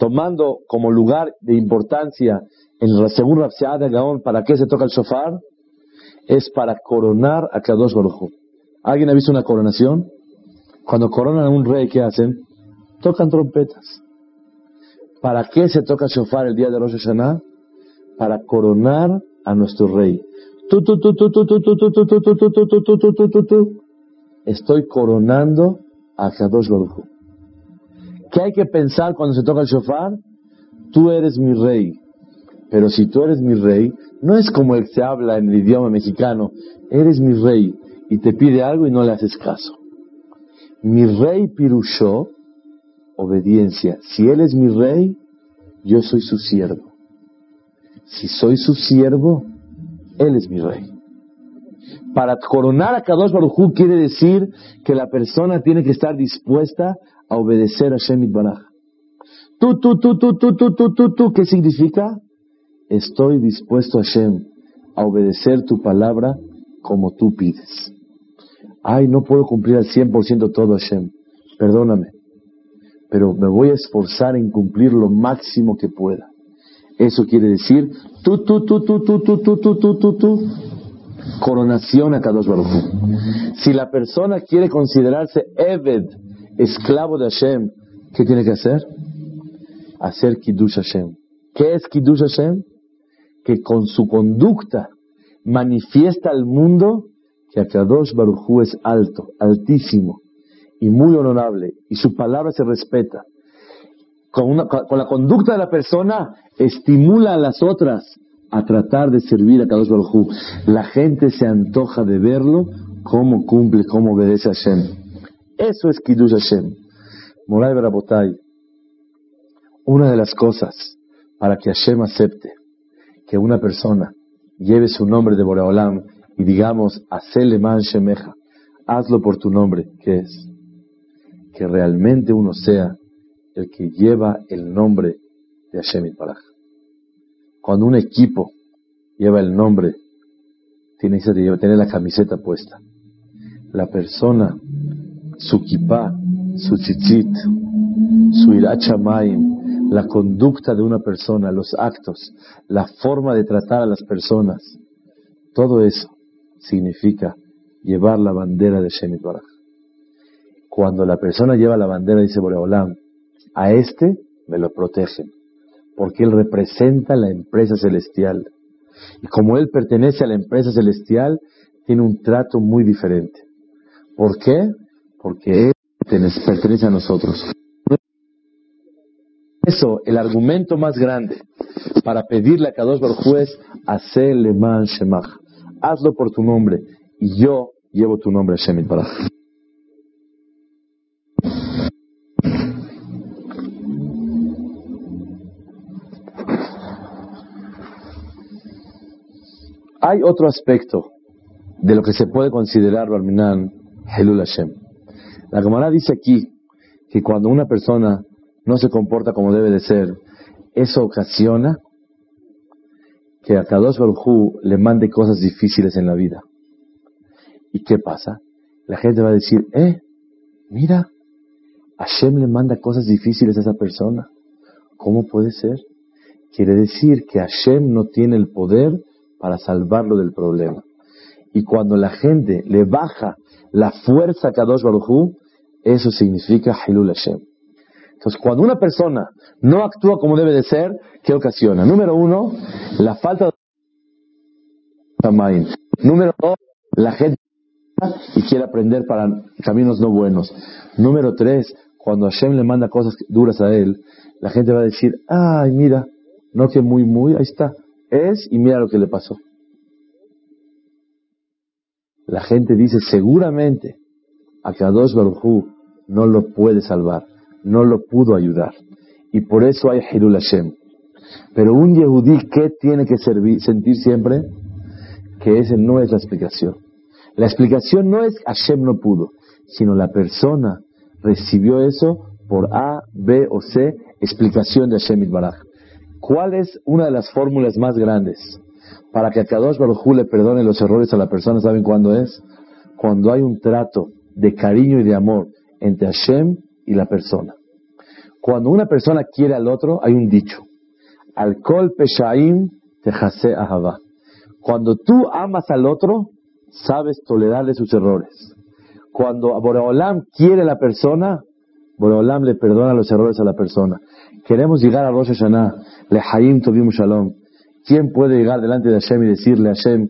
tomando como lugar de importancia en segunda de Gaón, para qué se toca el shofar, es para coronar a Kadosh Baruj ¿Alguien ha visto una coronación? Cuando coronan a un rey, ¿qué hacen? Tocan trompetas. ¿Para qué se toca shofar el día de Rosh Hashanah? Para coronar a nuestro rey. Estoy coronando a Kadosh Baruj ¿Qué hay que pensar cuando se toca el shofar? Tú eres mi rey. Pero si tú eres mi rey, no es como que se habla en el idioma mexicano. Eres mi rey y te pide algo y no le haces caso. Mi rey pirushó obediencia. Si Él es mi rey, yo soy su siervo. Si soy su siervo, Él es mi rey. Para coronar a Kadosh Baruj quiere decir que la persona tiene que estar dispuesta a obedecer a Shemit Baraj. Tú, tú, tú, tú, tú, tú, tú, tú, tú, ¿qué significa? Estoy dispuesto a Shem a obedecer tu palabra como tú pides. Ay, no puedo cumplir al 100% todo, Hashem. Perdóname. Pero me voy a esforzar en cumplir lo máximo que pueda. Eso quiere decir, tú, tú, tú, tú, tú, tú, tú, tú, tú, tú, tú. Coronación a Kadosh Baruch Si la persona quiere considerarse Eved, esclavo de Hashem, ¿qué tiene que hacer? Hacer Kiddush Hashem. ¿Qué es Kiddush Hashem? Que con su conducta manifiesta al mundo que Akadosh Barujú es alto, altísimo y muy honorable, y su palabra se respeta. Con, la conducta de la persona estimula a las otras a tratar de servir a Kadosh Barujú. La gente se antoja de verlo, cómo cumple, cómo obedece a Hashem. Eso es Kiddush Hashem. Moray Barabotay, una de las cosas para que Hashem acepte que una persona lleve su nombre de Boreolam y digamos, man Shemeja, hazlo por tu nombre, que es que realmente uno sea el que lleva el nombre de Hashem Paraj. Cuando un equipo lleva el nombre, tiene la camiseta puesta. La persona, su kippah, su tzitzit, su irachamayim, la conducta de una persona, los actos, la forma de tratar a las personas, todo eso significa llevar la bandera de Shemit Baraj. Cuando la persona lleva la bandera, dice Boreolam, a este me lo protegen, porque él representa la empresa celestial. Y como él pertenece a la empresa celestial, tiene un trato muy diferente. ¿Por qué? Porque él pertenece a nosotros. Eso, el argumento más grande para pedirle a Kadosh Baruj es hacer man Shemach hazlo por tu nombre, y yo llevo tu nombre, Shemit Baraj. Hay otro aspecto de lo que se puede considerar, Barminan, Helul Hashem. La Gemara dice aquí que cuando una persona no se comporta como debe de ser, eso ocasiona que a Kadosh Baruj le mande cosas difíciles en la vida. ¿Y qué pasa? La gente va a decir, eh, mira, Hashem le manda cosas difíciles a esa persona. ¿Cómo puede ser? Quiere decir que Hashem no tiene el poder para salvarlo del problema. Y cuando la gente le baja la fuerza a Kadosh Baruj eso significa Hilul Hashem. Entonces, cuando una persona no actúa como debe de ser, ¿qué ocasiona? Número uno, la falta de Número dos, la gente y quiere aprender para caminos no buenos. Número tres, cuando Hashem le manda cosas duras a él, la gente va a decir, ay, mira, no que muy, muy, ahí está. Es y mira lo que le pasó. La gente dice, seguramente a Kadosh Baruj no lo puede salvar no lo pudo ayudar. Y por eso hay Hirul Hashem. Pero un Yehudí, ¿qué tiene que sentir siempre? Que ese no es la explicación. La explicación no es Hashem no pudo, sino la persona recibió eso por A, B o C, explicación de Hashem Baraj. ¿Cuál es una de las fórmulas más grandes para que a Kadosh Baruj le perdone los errores a la persona? ¿Saben cuándo es? Cuando hay un trato de cariño y de amor entre Hashem y la persona. Cuando una persona quiere al otro, hay un dicho. Alcohol peshaim tejase ahava. Cuando tú amas al otro, sabes tolerarle sus errores. Cuando Boreolam quiere a la persona, Boreolam le perdona los errores a la persona. Queremos llegar a Rosh Hashanah, Lehaim Tovim Shalom. ¿Quién puede llegar delante de Hashem y decirle a Hashem,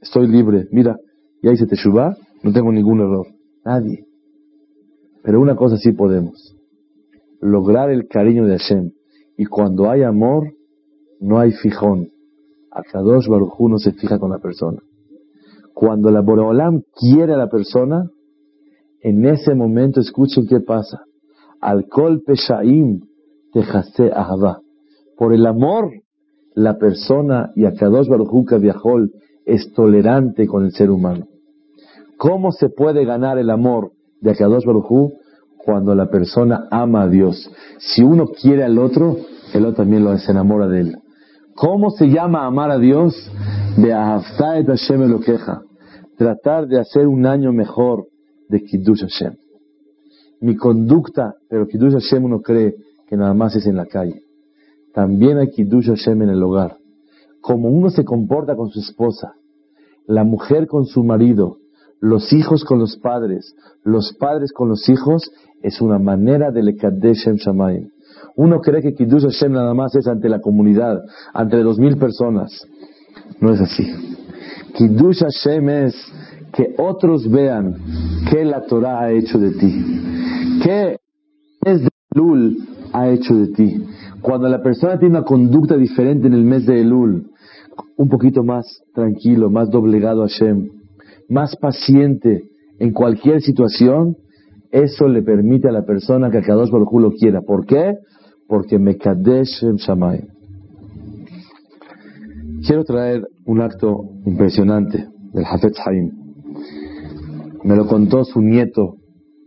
estoy libre, mira, ya hice Teshuvah, no tengo ningún error? Nadie. Pero una cosa sí podemos, lograr el cariño de Hashem. Y cuando hay amor, no hay fijón. Akadosh Baruj no se fija con la persona. Cuando la Boreolam quiere a la persona, en ese momento escuchen qué pasa. Alcohol peshaim tejase ahava. Por el amor, la persona y Akadosh Baruj viajó es tolerante con el ser humano. ¿Cómo se puede ganar el amor de Akadosh Baruj cuando la persona ama a Dios. Si uno quiere al otro, el otro también lo enamora de él. ¿Cómo se llama amar a Dios? et Hashem lo queja. Tratar de hacer un año mejor de Kiddush Hashem. Mi conducta, pero Kiddush Hashem uno cree que nada más es en la calle. También hay Kiddush Hashem en el hogar. Como uno se comporta con su esposa, la mujer con su marido, los hijos con los padres, los padres con los hijos, es una manera de Lekadesh Shem Shamayim. Uno cree que Kiddush Hashem nada más es ante la comunidad, ante dos mil personas. No es así. Kiddush Hashem es que otros vean qué la Torah ha hecho de ti. ¿Qué es de Elul ha hecho de ti? Cuando la persona tiene una conducta diferente en el mes de Elul, un poquito más tranquilo, más doblegado a Hashem, más paciente en cualquier situación, eso le permite a la persona que Kadosh Baruj lo quiera. ¿Por qué? Porque Mekadesh Shamay. Quiero traer un acto impresionante del Hafetz Haim. Me lo contó su nieto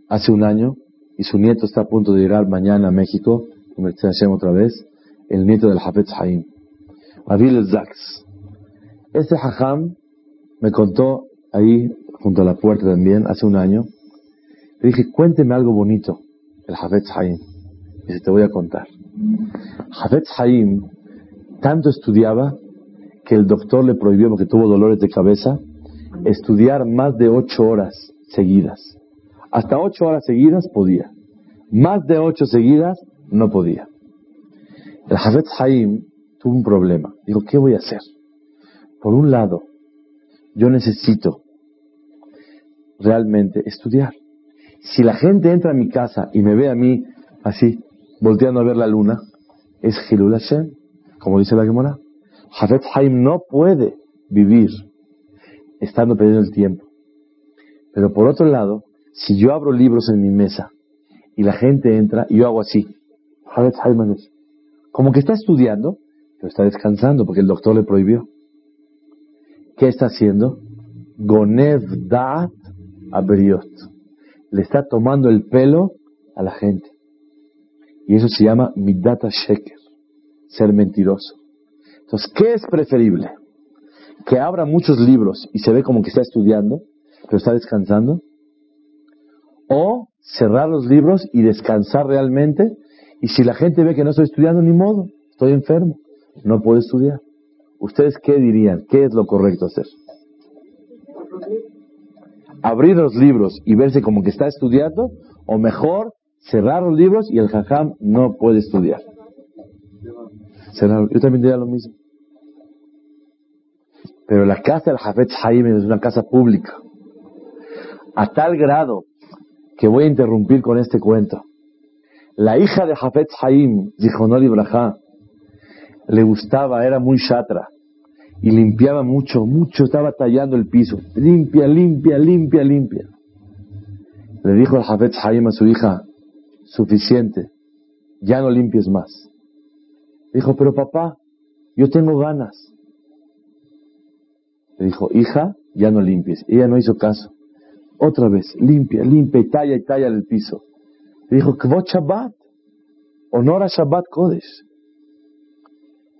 hace un año y su nieto está a punto de llegar mañana a México, Hashem otra vez, el nieto del Hafetz Haim, Abil Zaks. Este Hajam me contó ahí, junto a la puerta también, hace un año, le dije, cuénteme algo bonito, el Hafetz Haim. Y se te voy a contar. Hafetz Haim tanto estudiaba que el doctor le prohibió, porque tuvo dolores de cabeza, estudiar más de ocho horas seguidas. Hasta ocho horas seguidas podía. Más de ocho seguidas no podía. El Hafetz Haim tuvo un problema. Dijo, ¿qué voy a hacer? Por un lado, yo necesito realmente estudiar. Si la gente entra a mi casa y me ve a mí así, volteando a ver la luna, es Hilul Hashem, como dice la Gemara. Hafetz Haim no puede vivir estando perdiendo el tiempo. Pero por otro lado, si yo abro libros en mi mesa y la gente entra y yo hago así, como que está estudiando, pero está descansando porque el doctor le prohibió. ¿Qué está haciendo? Gonev Da'at Aberiot. Le está tomando el pelo a la gente. Y eso se llama Midata Sheker, ser mentiroso. Entonces, ¿qué es preferible? ¿Que abra muchos libros y se ve como que está estudiando, pero está descansando? o cerrar los libros y descansar realmente. Y si la gente ve que no estoy estudiando, ni modo, estoy enfermo, no puedo estudiar. ¿Ustedes qué dirían? ¿Qué es lo correcto hacer? Abrir los libros y verse como que está estudiando, o mejor, cerrar los libros y el jajam no puede estudiar. Yo también diría lo mismo. Pero la casa del Jafet Jaime es una casa pública. A tal grado que voy a interrumpir con este cuento. La hija de Jafet Haim, Zichonol Ibrahá, le gustaba, era muy chatra y limpiaba mucho, mucho, estaba tallando el piso. Limpia, limpia, limpia, limpia. Le dijo el Jafet Haim a su hija, suficiente, ya no limpies más. Dijo, pero papá, yo tengo ganas. Le dijo, hija, ya no limpies. Ella no hizo caso. Otra vez, limpia, limpia y talla y talla el piso. Le dijo, Kvot Shabbat, honor a Shabbat Kodesh.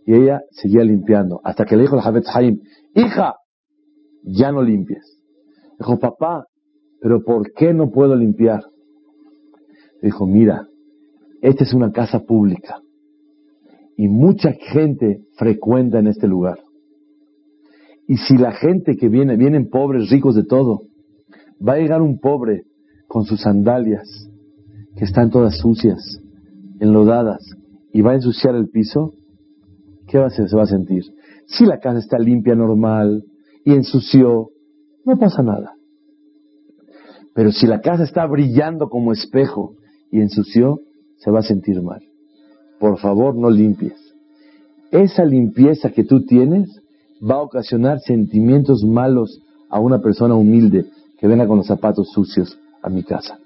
Y ella seguía limpiando, hasta que le dijo al Javet Haim, hija, ya no limpies. Dijo, papá, pero ¿por qué no puedo limpiar? Dijo, mira, esta es una casa pública y mucha gente frecuenta en este lugar. Y si la gente que viene, vienen pobres, ricos de todo, Va a llegar un pobre con sus sandalias, que están todas sucias, enlodadas, y va a ensuciar el piso. ¿Qué va a hacer? Se va a sentir. Si la casa está limpia, normal, y ensució, no pasa nada. Pero si la casa está brillando como espejo y ensució, se va a sentir mal. Por favor, no limpies. Esa limpieza que tú tienes va a ocasionar sentimientos malos a una persona humilde que venga con los zapatos sucios a mi casa.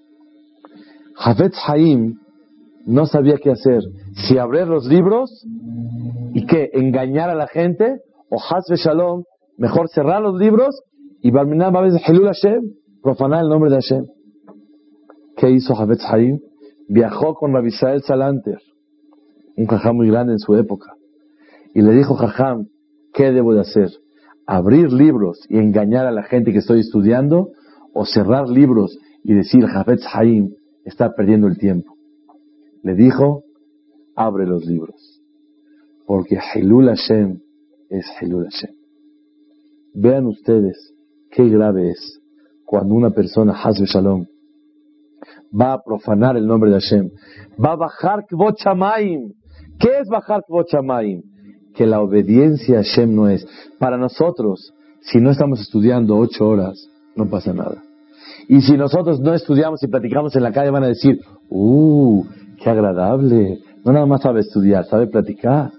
Jafet Haim no sabía qué hacer. Si abrir los libros y que engañar a la gente, o Hasbe Shalom, mejor cerrar los libros y Barminar Babes Hilul Hashem, profanar el nombre de Hashem. ¿Qué hizo Jafet Haim? Viajó con Rabbi Salanter, un jajam muy grande en su época, y le dijo, jajam, ¿qué debo de hacer? abrir libros y engañar a la gente que estoy estudiando, o cerrar libros y decir, Jafetz Haim está perdiendo el tiempo. Le dijo, abre los libros, porque Hilul Hashem es Hilul Hashem. Vean ustedes qué grave es cuando una persona, Hazbe Shalom, va a profanar el nombre de Hashem, va a bajar Kvot ¿Qué es bajar Kvot Que la obediencia a Hashem no es. Para nosotros, si no estamos estudiando ocho horas, no pasa nada. Y si nosotros no estudiamos y platicamos en la calle, van a decir, ¡uh! ¡Qué agradable! No nada más sabe estudiar, sabe platicar.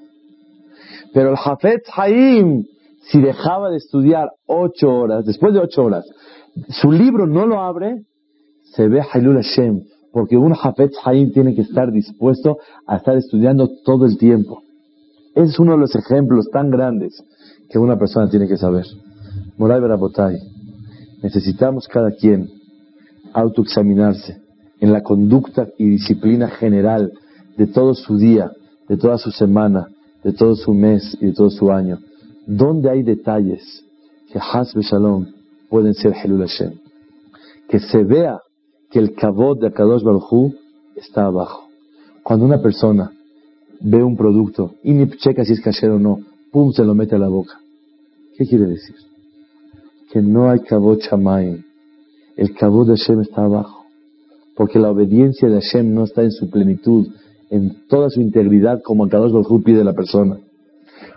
Pero el Hafetz Haim, si dejaba de estudiar ocho horas, después de ocho horas, su libro no lo abre, se ve Hailul Hashem, porque un Hafetz Haim tiene que estar dispuesto a estar estudiando todo el tiempo. Es uno de los ejemplos tan grandes que una persona tiene que saber. Moray Barabotay, necesitamos cada quien autoexaminarse en la conducta y disciplina general de todo su día, de toda su semana, de todo su mes y de todo su año. ¿Dónde hay detalles que Hasbe Shalom pueden ser Helul Hashem? Que se vea que el cabot de Akadosh Baruj está abajo. Cuando una persona ve un producto y ni checa si es cachero o no, pum, se lo mete a la boca. ¿Qué quiere decir? Que no hay cabot Shamayim. El cabot de Hashem está abajo. Porque la obediencia de Hashem no está en su plenitud, en toda su integridad como Akadosh Baruj pide la persona.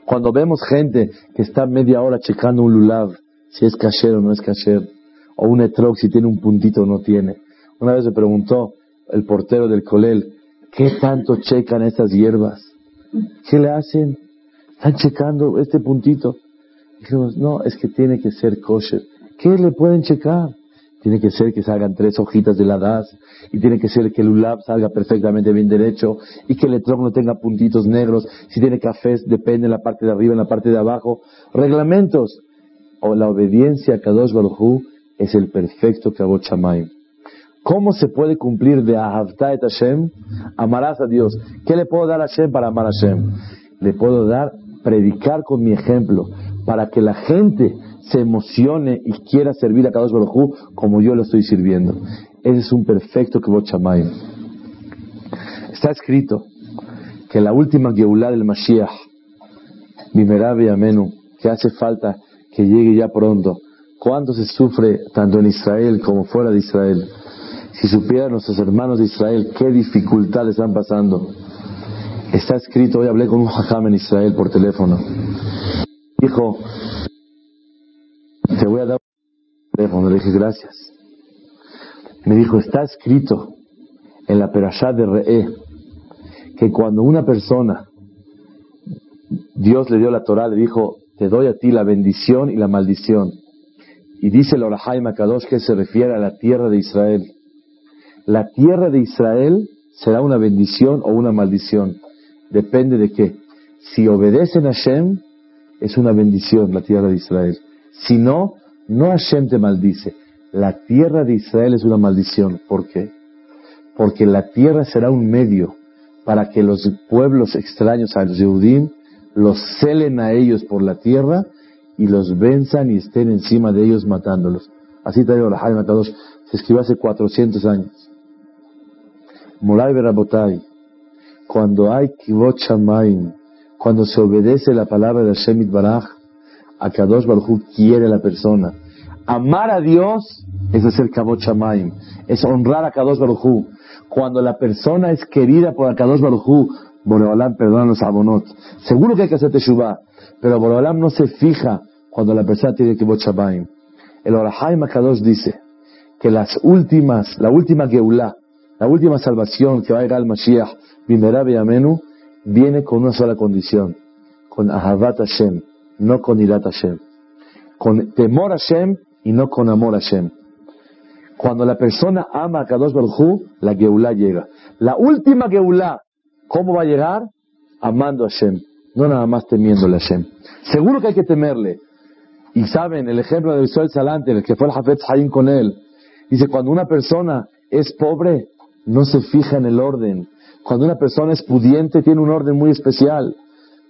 Cuando vemos gente que está media hora checando un lulav, si es cachero o no es cachero, o un etrog si tiene un puntito o no tiene, una vez se preguntó el portero del colel, ¿qué tanto checan estas hierbas? ¿Qué le hacen? Están checando este puntito. Dijimos, no, es que tiene que ser kosher. ¿Qué le pueden checar? Tiene que ser que salgan tres hojitas de la DAS, y tiene que ser que el ULAB salga perfectamente bien derecho, y que el etrog no tenga puntitos negros, si tiene cafés, depende en la parte de arriba, en la parte de abajo. Reglamentos. O la obediencia a Kadosh Baruj es el perfecto Kabot Shamayim. ¿Cómo se puede cumplir de Ahavta et Hashem? Amarás a Dios. ¿Qué le puedo dar a Hashem para amar a Hashem? Le puedo dar, predicar con mi ejemplo, para que la gente se emocione y quiera servir a Kadosh Baruj como yo lo estoy sirviendo. Ese es un perfecto Shamayim. Está escrito que la última Geulah del Mashiach, Bimerabe Amenu, que hace falta que llegue ya pronto. ¿Cuánto se sufre tanto en Israel como fuera de Israel? Si supieran nuestros hermanos de Israel qué dificultades están pasando. Está escrito, hoy hablé con un en Israel por teléfono. Dijo, te voy a dar un teléfono. Le dije, gracias. Me dijo, está escrito en la Perashá de Re'e que cuando una persona, Dios le dio la Torah, le dijo, te doy a ti la bendición y la maldición. Y dice el Orahai Makadosh que se refiere a la tierra de Israel la tierra de Israel será una bendición o una maldición. Depende de qué. Si obedecen a Hashem, es una bendición la tierra de Israel. Si no, no Hashem te maldice. La tierra de Israel es una maldición. ¿Por qué? Porque la tierra será un medio para que los pueblos extraños al Yehudim los celen a ellos por la tierra y los venzan y estén encima de ellos matándolos. Así digo la Matados. Se escribió hace 400 años. Moray Berabotay, cuando hay Kivot Shamayim, cuando se obedece la palabra de Hashem Baraj, a Kadosh Baruj quiere a la persona. Amar a Dios, es el Kavot Shamayim, es honrar a Kadosh Baruj Cuando la persona es querida por Kadosh Baruj Boreolam perdona los abonot. Seguro que hay que hacer Teshuvah, pero Boreolam no se fija cuando la persona tiene Kivot Shamayim. El Orahaim Kadosh dice que las últimas, la última Geulah, la última salvación que va a llegar al Mashiach, Bimerabe Amenu, viene con una sola condición, con Ahavat Hashem, no con Irat Hashem. Con temor a Hashem y no con amor a Hashem. Cuando la persona ama a Kadosh Baruj la Geulah llega. La última Geulah, ¿cómo va a llegar? Amando a Hashem, no nada más temiéndole a Hashem. Seguro que hay que temerle. Y saben, el ejemplo de Israel Salante, el que fue el Hafetz Haim con él, dice, cuando una persona es pobre, no se fija en el orden. Cuando una persona es pudiente, tiene un orden muy especial.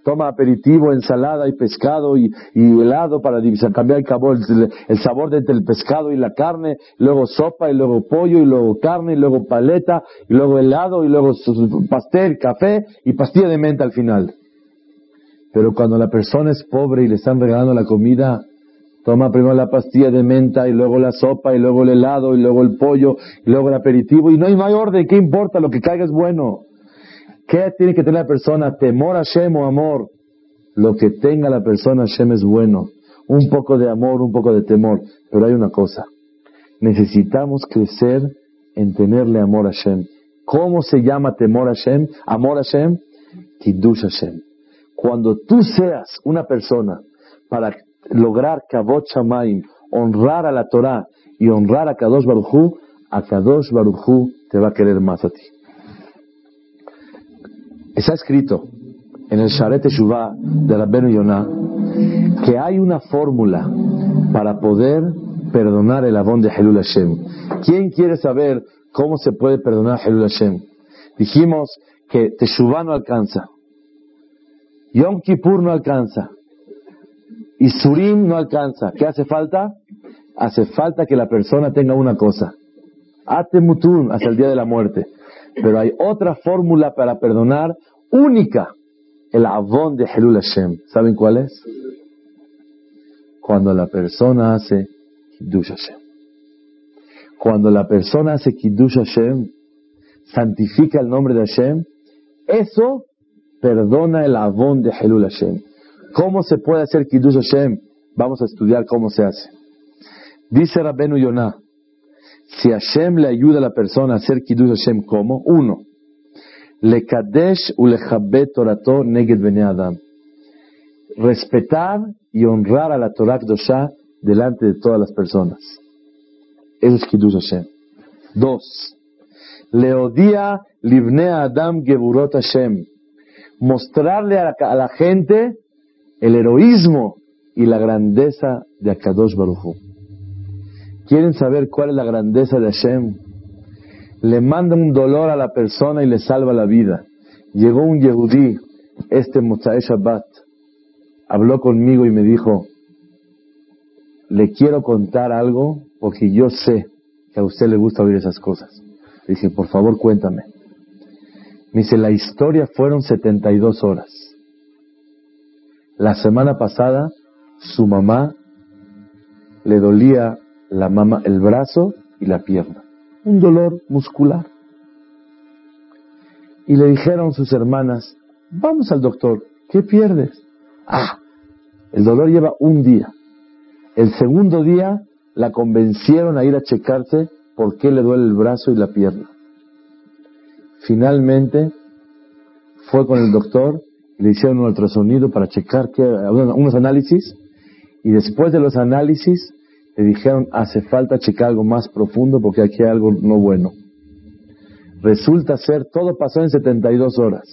toma aperitivo, ensalada y pescado y, helado para cambiar el, el, sabor entre el pescado y la carne, luego sopa y luego pollo y luego carne y luego paleta y luego helado y luego pastel, café y pastilla de menta al final. Pero cuando la persona es pobre y le están regalando la comida, toma primero la pastilla de menta y luego la sopa y luego el helado y luego el pollo y luego el aperitivo y no hay, no hay orden, ¿qué importa? Lo que caiga es bueno. ¿Qué tiene que tener la persona? ¿Temor a Shem o amor? Lo que tenga la persona Shem es bueno. Un poco de amor, un poco de temor. Pero hay una cosa. Necesitamos crecer en tenerle amor a Shem. ¿Cómo se llama temor a Shem? Amor a Shem. Kiddush Hashem. Cuando tú seas una persona para lograr Kavot Shamaim, honrar a la Torah y honrar a Kadosh Baruchu, a Kadosh Baruchu te va a querer más a ti. Está escrito en el Sharet Shuvah de Rabbenu Yonah que hay una fórmula para poder perdonar el avón de Helul Hashem. ¿Quién quiere saber cómo se puede perdonar Helul Hashem? Dijimos que Teshuvah no alcanza, Yom Kippur no alcanza, y Surim no alcanza. ¿Qué hace falta? Hace falta que la persona tenga una cosa. Atemutun hasta el día de la muerte. Pero hay otra fórmula para perdonar única. El avón de Helul Hashem. ¿Saben cuál es? Cuando la persona hace Kiddush Hashem. Cuando la persona hace Kiddush Hashem, santifica el nombre de Hashem, eso perdona el avón de Helul Hashem. ¿Cómo se puede hacer Kiddush Hashem? Vamos a estudiar cómo se hace. Dice Rabbenu Yonah, si Hashem le ayuda a la persona a hacer Kiddush Hashem, ¿cómo? Uno, le kadesh u le torato neged bene adam. Respetar y honrar a la Torah Kdoshah delante de todas las personas. Eso es Kiddush Hashem. Dos, le odia libne adam geburot Hashem. Mostrarle a la, gente el heroísmo y la grandeza de Akadosh Baruch ¿Quieren saber cuál es la grandeza de Hashem? Le manda un dolor a la persona y le salva la vida. Llegó un Yehudí, este Mozae Shabbat, habló conmigo y me dijo, le quiero contar algo porque yo sé que a usted le gusta oír esas cosas. Le dije, por favor cuéntame. Me dice, la historia fueron 72 horas. La semana pasada, su mamá le dolía la mama, el brazo y la pierna. Un dolor muscular. Y le dijeron sus hermanas, vamos al doctor, ¿qué pierdes? Ah, el dolor lleva un día. El segundo día la convencieron a ir a checarse por qué le duele el brazo y la pierna. Finalmente fue con el doctor le hicieron un ultrasonido para checar que, unos análisis y después de los análisis le dijeron, hace falta checar algo más profundo porque aquí hay algo no bueno. Resulta ser, todo pasó en 72 horas.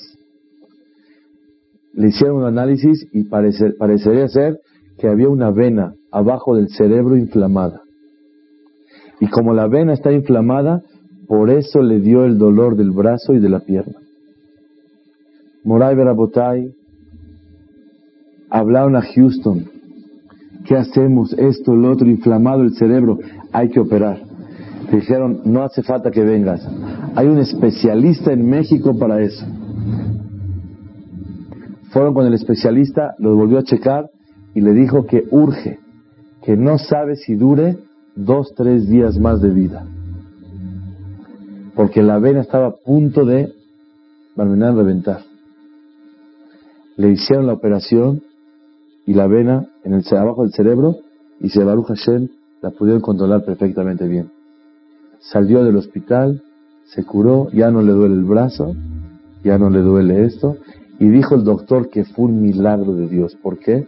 Le hicieron un análisis y parecería ser que había una vena abajo del cerebro inflamada. Y como la vena está inflamada, por eso le dio el dolor del brazo y de la pierna. Moray Berabotay hablaron a Houston ¿Qué hacemos? Esto, lo otro, inflamado el cerebro, hay que operar. Dijeron, no hace falta que vengas. Hay un especialista en México para eso. Fueron con el especialista, lo volvió a checar y le dijo que urge, que no sabe si dure dos, tres días más de vida. Porque la vena estaba a punto de reventar. Le hicieron la operación y la vena en el, abajo del cerebro y se Baruch Hashem la pudieron controlar perfectamente bien. Salió del hospital, se curó, ya no le duele el brazo, ya no le duele esto, y dijo el doctor que fue un milagro de Dios. ¿Por qué?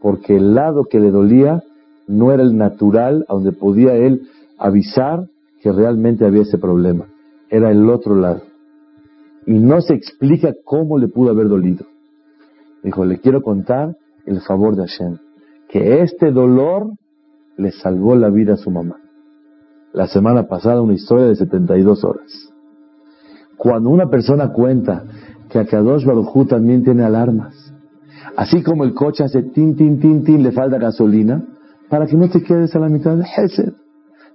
Porque el lado que le dolía no era el natural, a donde podía él avisar que realmente había ese problema. Era el otro lado. Y no se explica cómo le pudo haber dolido. Dijo, le quiero contar el favor de Hashem, que este dolor le salvó la vida a su mamá. La semana pasada una historia de 72 horas. Cuando una persona cuenta que Akadosh Baruj también tiene alarmas, Así como el coche hace tin, tin, tin, tin, le falta gasolina, para que no te quedes a la mitad de Hesed.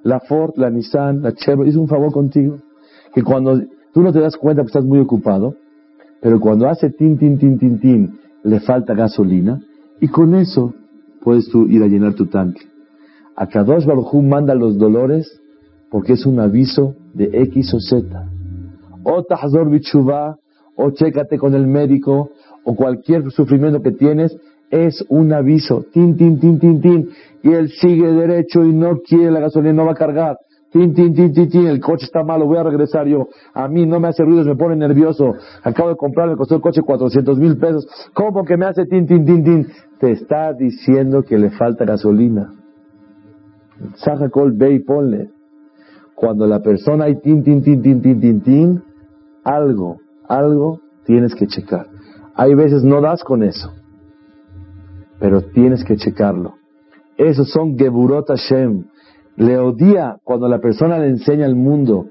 La Ford, la Nissan, la Chevrolet hizo un favor contigo. Que cuando tú no te das cuenta porque estás muy ocupado, pero cuando hace tin, tin, tin, tin, tin, le falta gasolina, y con eso puedes tú ir a llenar tu tanque. A Kadosh Baruj manda los dolores porque es un aviso de X o Z. O tahzor bichuva, o chécate con el médico, o cualquier sufrimiento que tienes, es un aviso. Tin, tin, tin, tin, tin. Y él sigue derecho y no quiere la gasolina, no va a cargar. Tin, tin, tin, tin, tin. El coche está malo, voy a regresar yo. A mí no me hace ruido, me pone nervioso. Acabo de comprar, me costó el coche 400 mil pesos. ¿Cómo que me hace tin, tin, tin, tin? Te está diciendo que le falta gasolina. Saja col, ve y ponle. Cuando la persona hay tin, tin, tin, tin, tin, tin, tin, algo, algo tienes que checar. Hay veces no das con eso, pero tienes que checarlo. Esos son Geburot Hashem. Le odia cuando la persona le enseña al mundo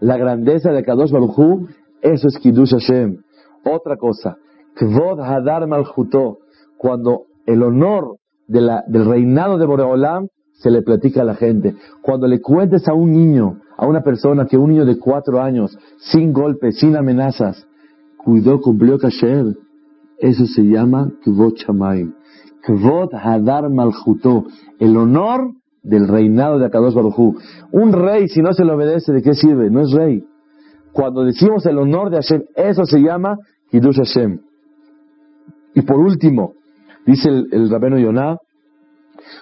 la grandeza de Kadosh Baruchu, eso es Kiddush Hashem. Otra cosa, Kvod Hadar Malchuto, cuando el honor del reinado de Boreolam se le platica a la gente. Cuando le cuentes a un niño, a una persona que un niño de cuatro años, sin golpes, sin amenazas, cuidó, cumplió kasher, eso se llama Kvot Shamaim. Kvot Hadar Malchuto, el honor del reinado de Akadosh Baruchu. Un rey, si no se le obedece, ¿de qué sirve? No es rey. Cuando decimos el honor de Hashem, eso se llama Kiddush Hashem. Y por último, dice el, el rabino Yonah,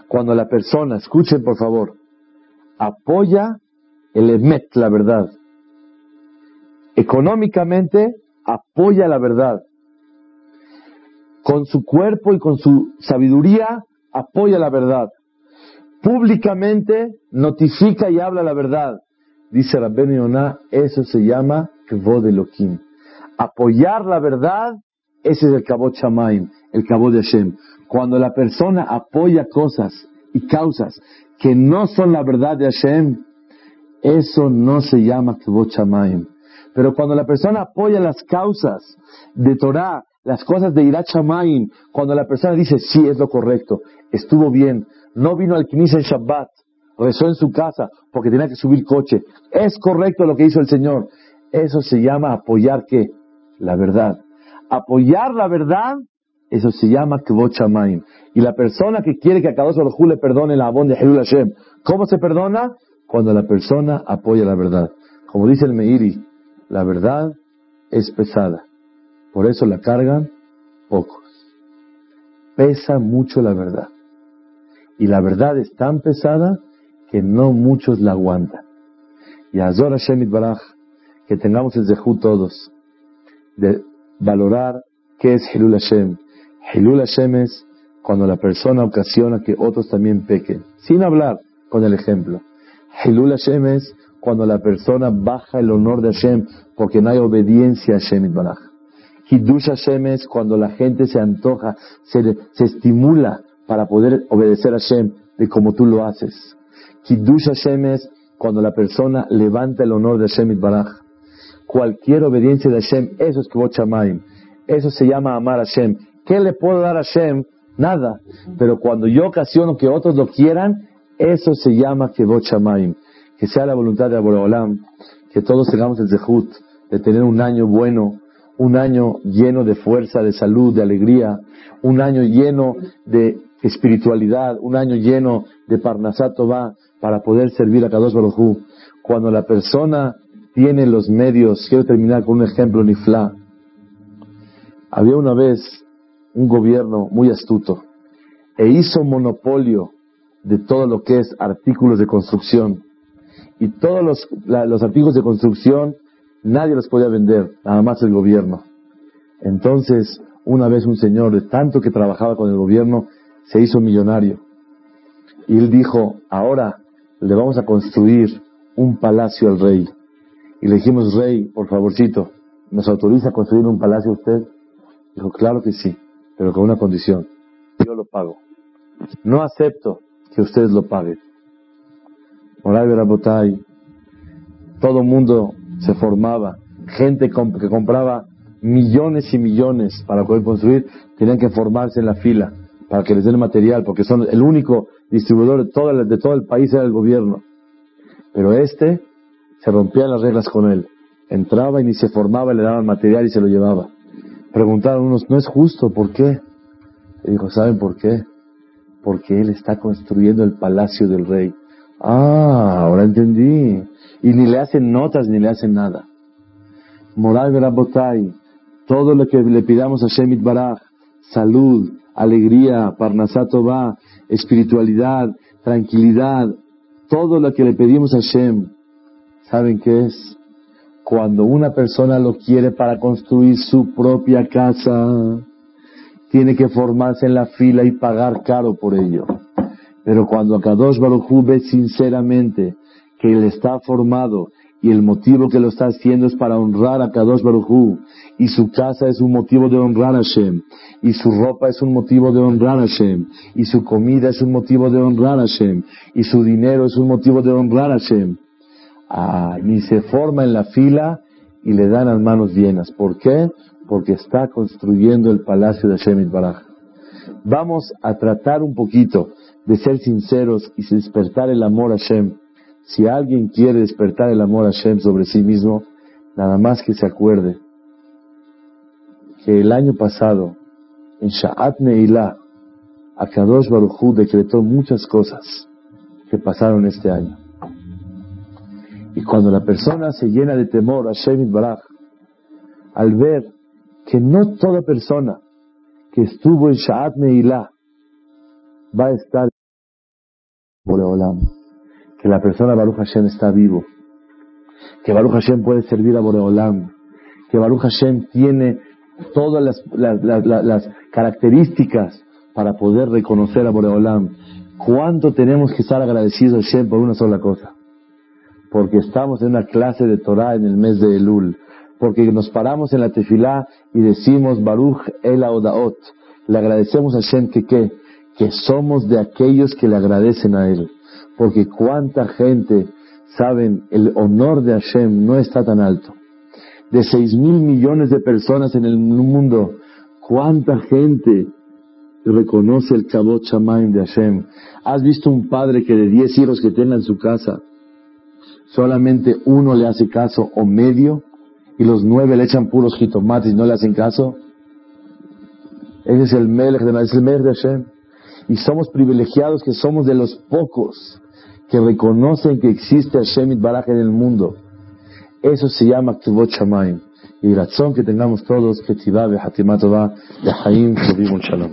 cuando la persona, escuchen por favor, apoya el emet, la verdad. Económicamente apoya la verdad. Con su cuerpo y con su sabiduría apoya la verdad. Públicamente notifica y habla la verdad. Dice Rabben Yonah, eso se llama Kvod Elohim. Apoyar la verdad, ese es el Kabot Shamaim, el Kabot de Hashem. Cuando la persona apoya cosas y causas que no son la verdad de Hashem, eso no se llama Kvot Shamaim. Pero cuando la persona apoya las causas de Torah, las cosas de Irat cuando la persona dice, sí, es lo correcto, estuvo bien, no vino al Knis en Shabbat, rezó en su casa porque tenía que subir coche, es correcto lo que hizo el Señor. Eso se llama apoyar qué? La verdad. Apoyar la verdad eso se llama Kvot Shamaim. Y la persona que quiere que a Kadosh Baruj le perdone la abón de Helul Hashem, ¿cómo se perdona? Cuando la persona apoya la verdad. Como dice el Meiri, la verdad es pesada. Por eso la cargan pocos. Pesa mucho la verdad. Y la verdad es tan pesada que no muchos la aguantan. Y Azor Hashem Baraj, que tengamos el zehut todos de valorar qué es Helul Hashem, Hilul Hashem es cuando la persona ocasiona que otros también pequen, sin hablar con el ejemplo. Hilul Hashem es cuando la persona baja el honor de Hashem porque no hay obediencia a Hashem Baraj. Kiddush Hashem es cuando la gente se antoja, se, se estimula para poder obedecer a Hashem de como tú lo haces. Kiddush Hashem es cuando la persona levanta el honor de Hashem Baraj. Cualquier obediencia de Hashem, eso es Kvot Shamayim. Eso se llama amar a Hashem. ¿Qué le puedo dar a Hashem? Nada. Pero cuando yo ocasiono que otros lo quieran, eso se llama Kevot Shamaim. Que sea la voluntad de Aboreolam, que todos tengamos el zehut de tener un año bueno, un año lleno de fuerza, de salud, de alegría, un año lleno de espiritualidad, un año lleno de Parnasat va para poder servir a Kadosh Baruj Cuando la persona tiene los medios, quiero terminar con un ejemplo nifla. Había una vez un gobierno muy astuto e hizo monopolio de todo lo que es artículos de construcción. Y todos los artículos de construcción nadie los podía vender, nada más el gobierno. Entonces, una vez un señor de tanto que trabajaba con el gobierno se hizo millonario. Y él dijo, ahora le vamos a construir un palacio al rey. Y le dijimos, rey, por favorcito, ¿nos autoriza a construir un palacio usted? Dijo, claro que sí pero con una condición. Yo lo pago. No acepto que ustedes lo paguen. Moray Berabotay, todo mundo se formaba, gente que compraba millones y millones para poder construir, tenían que formarse en la fila para que les den material, porque son el único distribuidor de todo el, de todo el país era el gobierno. Pero este se rompían las reglas con él. Entraba y ni se formaba, le daban material y se lo llevaba. Preguntaron unos, no es justo, ¿por qué? Y dijo, ¿saben por qué? Porque él está construyendo el palacio del rey. Ah, ahora entendí. Y ni le hacen notas ni le hacen nada. Moral Verabotay, todo lo que le pidamos a Shemit Baraj, salud, alegría, parnasato va, espiritualidad, tranquilidad, todo lo que le pedimos a Shem, ¿saben qué es? Cuando una persona lo quiere para construir su propia casa, tiene que formarse en la fila y pagar caro por ello. Pero cuando Kadosh Baruj ve sinceramente que él está formado y el motivo que lo está haciendo es para honrar a Kadosh Baruj y su casa es un motivo de honrar a Hashem, y su ropa es un motivo de honrar a Hashem, y su comida es un motivo de honrar a Hashem, y su dinero es un motivo de honrar a Hashem. Ah, se forma en la fila y le dan las manos llenas. ¿Por qué? Porque está construyendo el palacio de Hashem Baraj. Vamos a tratar un poquito de ser sinceros y despertar el amor a Hashem. Si alguien quiere despertar el amor a Hashem sobre sí mismo, nada más que se acuerde que el año pasado, en Sha'at Ne'ilah, Akadosh Baruchu decretó muchas cosas que pasaron este año. Y cuando la persona se llena de temor a Shemit Baraj, al ver que no toda persona que estuvo en Sha'at Ne'ilah va a estar Boreolam, que la persona Baruch Hashem está vivo, que Baruch Hashem puede servir a Boreolam, que Baruch Hashem tiene todas las, características para poder reconocer a Boreolam. ¿Cuánto tenemos que estar agradecidos a Shem por una sola cosa? Porque estamos en una clase de Torah en el mes de Elul. Porque nos paramos en la tefilá y decimos Baruch el Odaot. Le agradecemos a Shem que? Que somos de aquellos que le agradecen a Él. Porque cuánta gente saben el honor de Hashem no está tan alto de seis mil millones de personas en el mundo, ¿cuánta gente reconoce el Kabot Shamaim de Hashem? ¿Has visto un padre que de diez hijos que tenga en su casa, solamente uno le hace caso o medio, y los nueve le echan puros jitomates y no le hacen caso? Ese es el Melech de, Hashem. Y somos privilegiados que somos de los pocos que reconocen que existe Hashem Baraj en el mundo. Eso se llama Ktubot Shamayim. Y razón que tengamos todos, que Tibah, Hatimatova, de Haim, Shalom.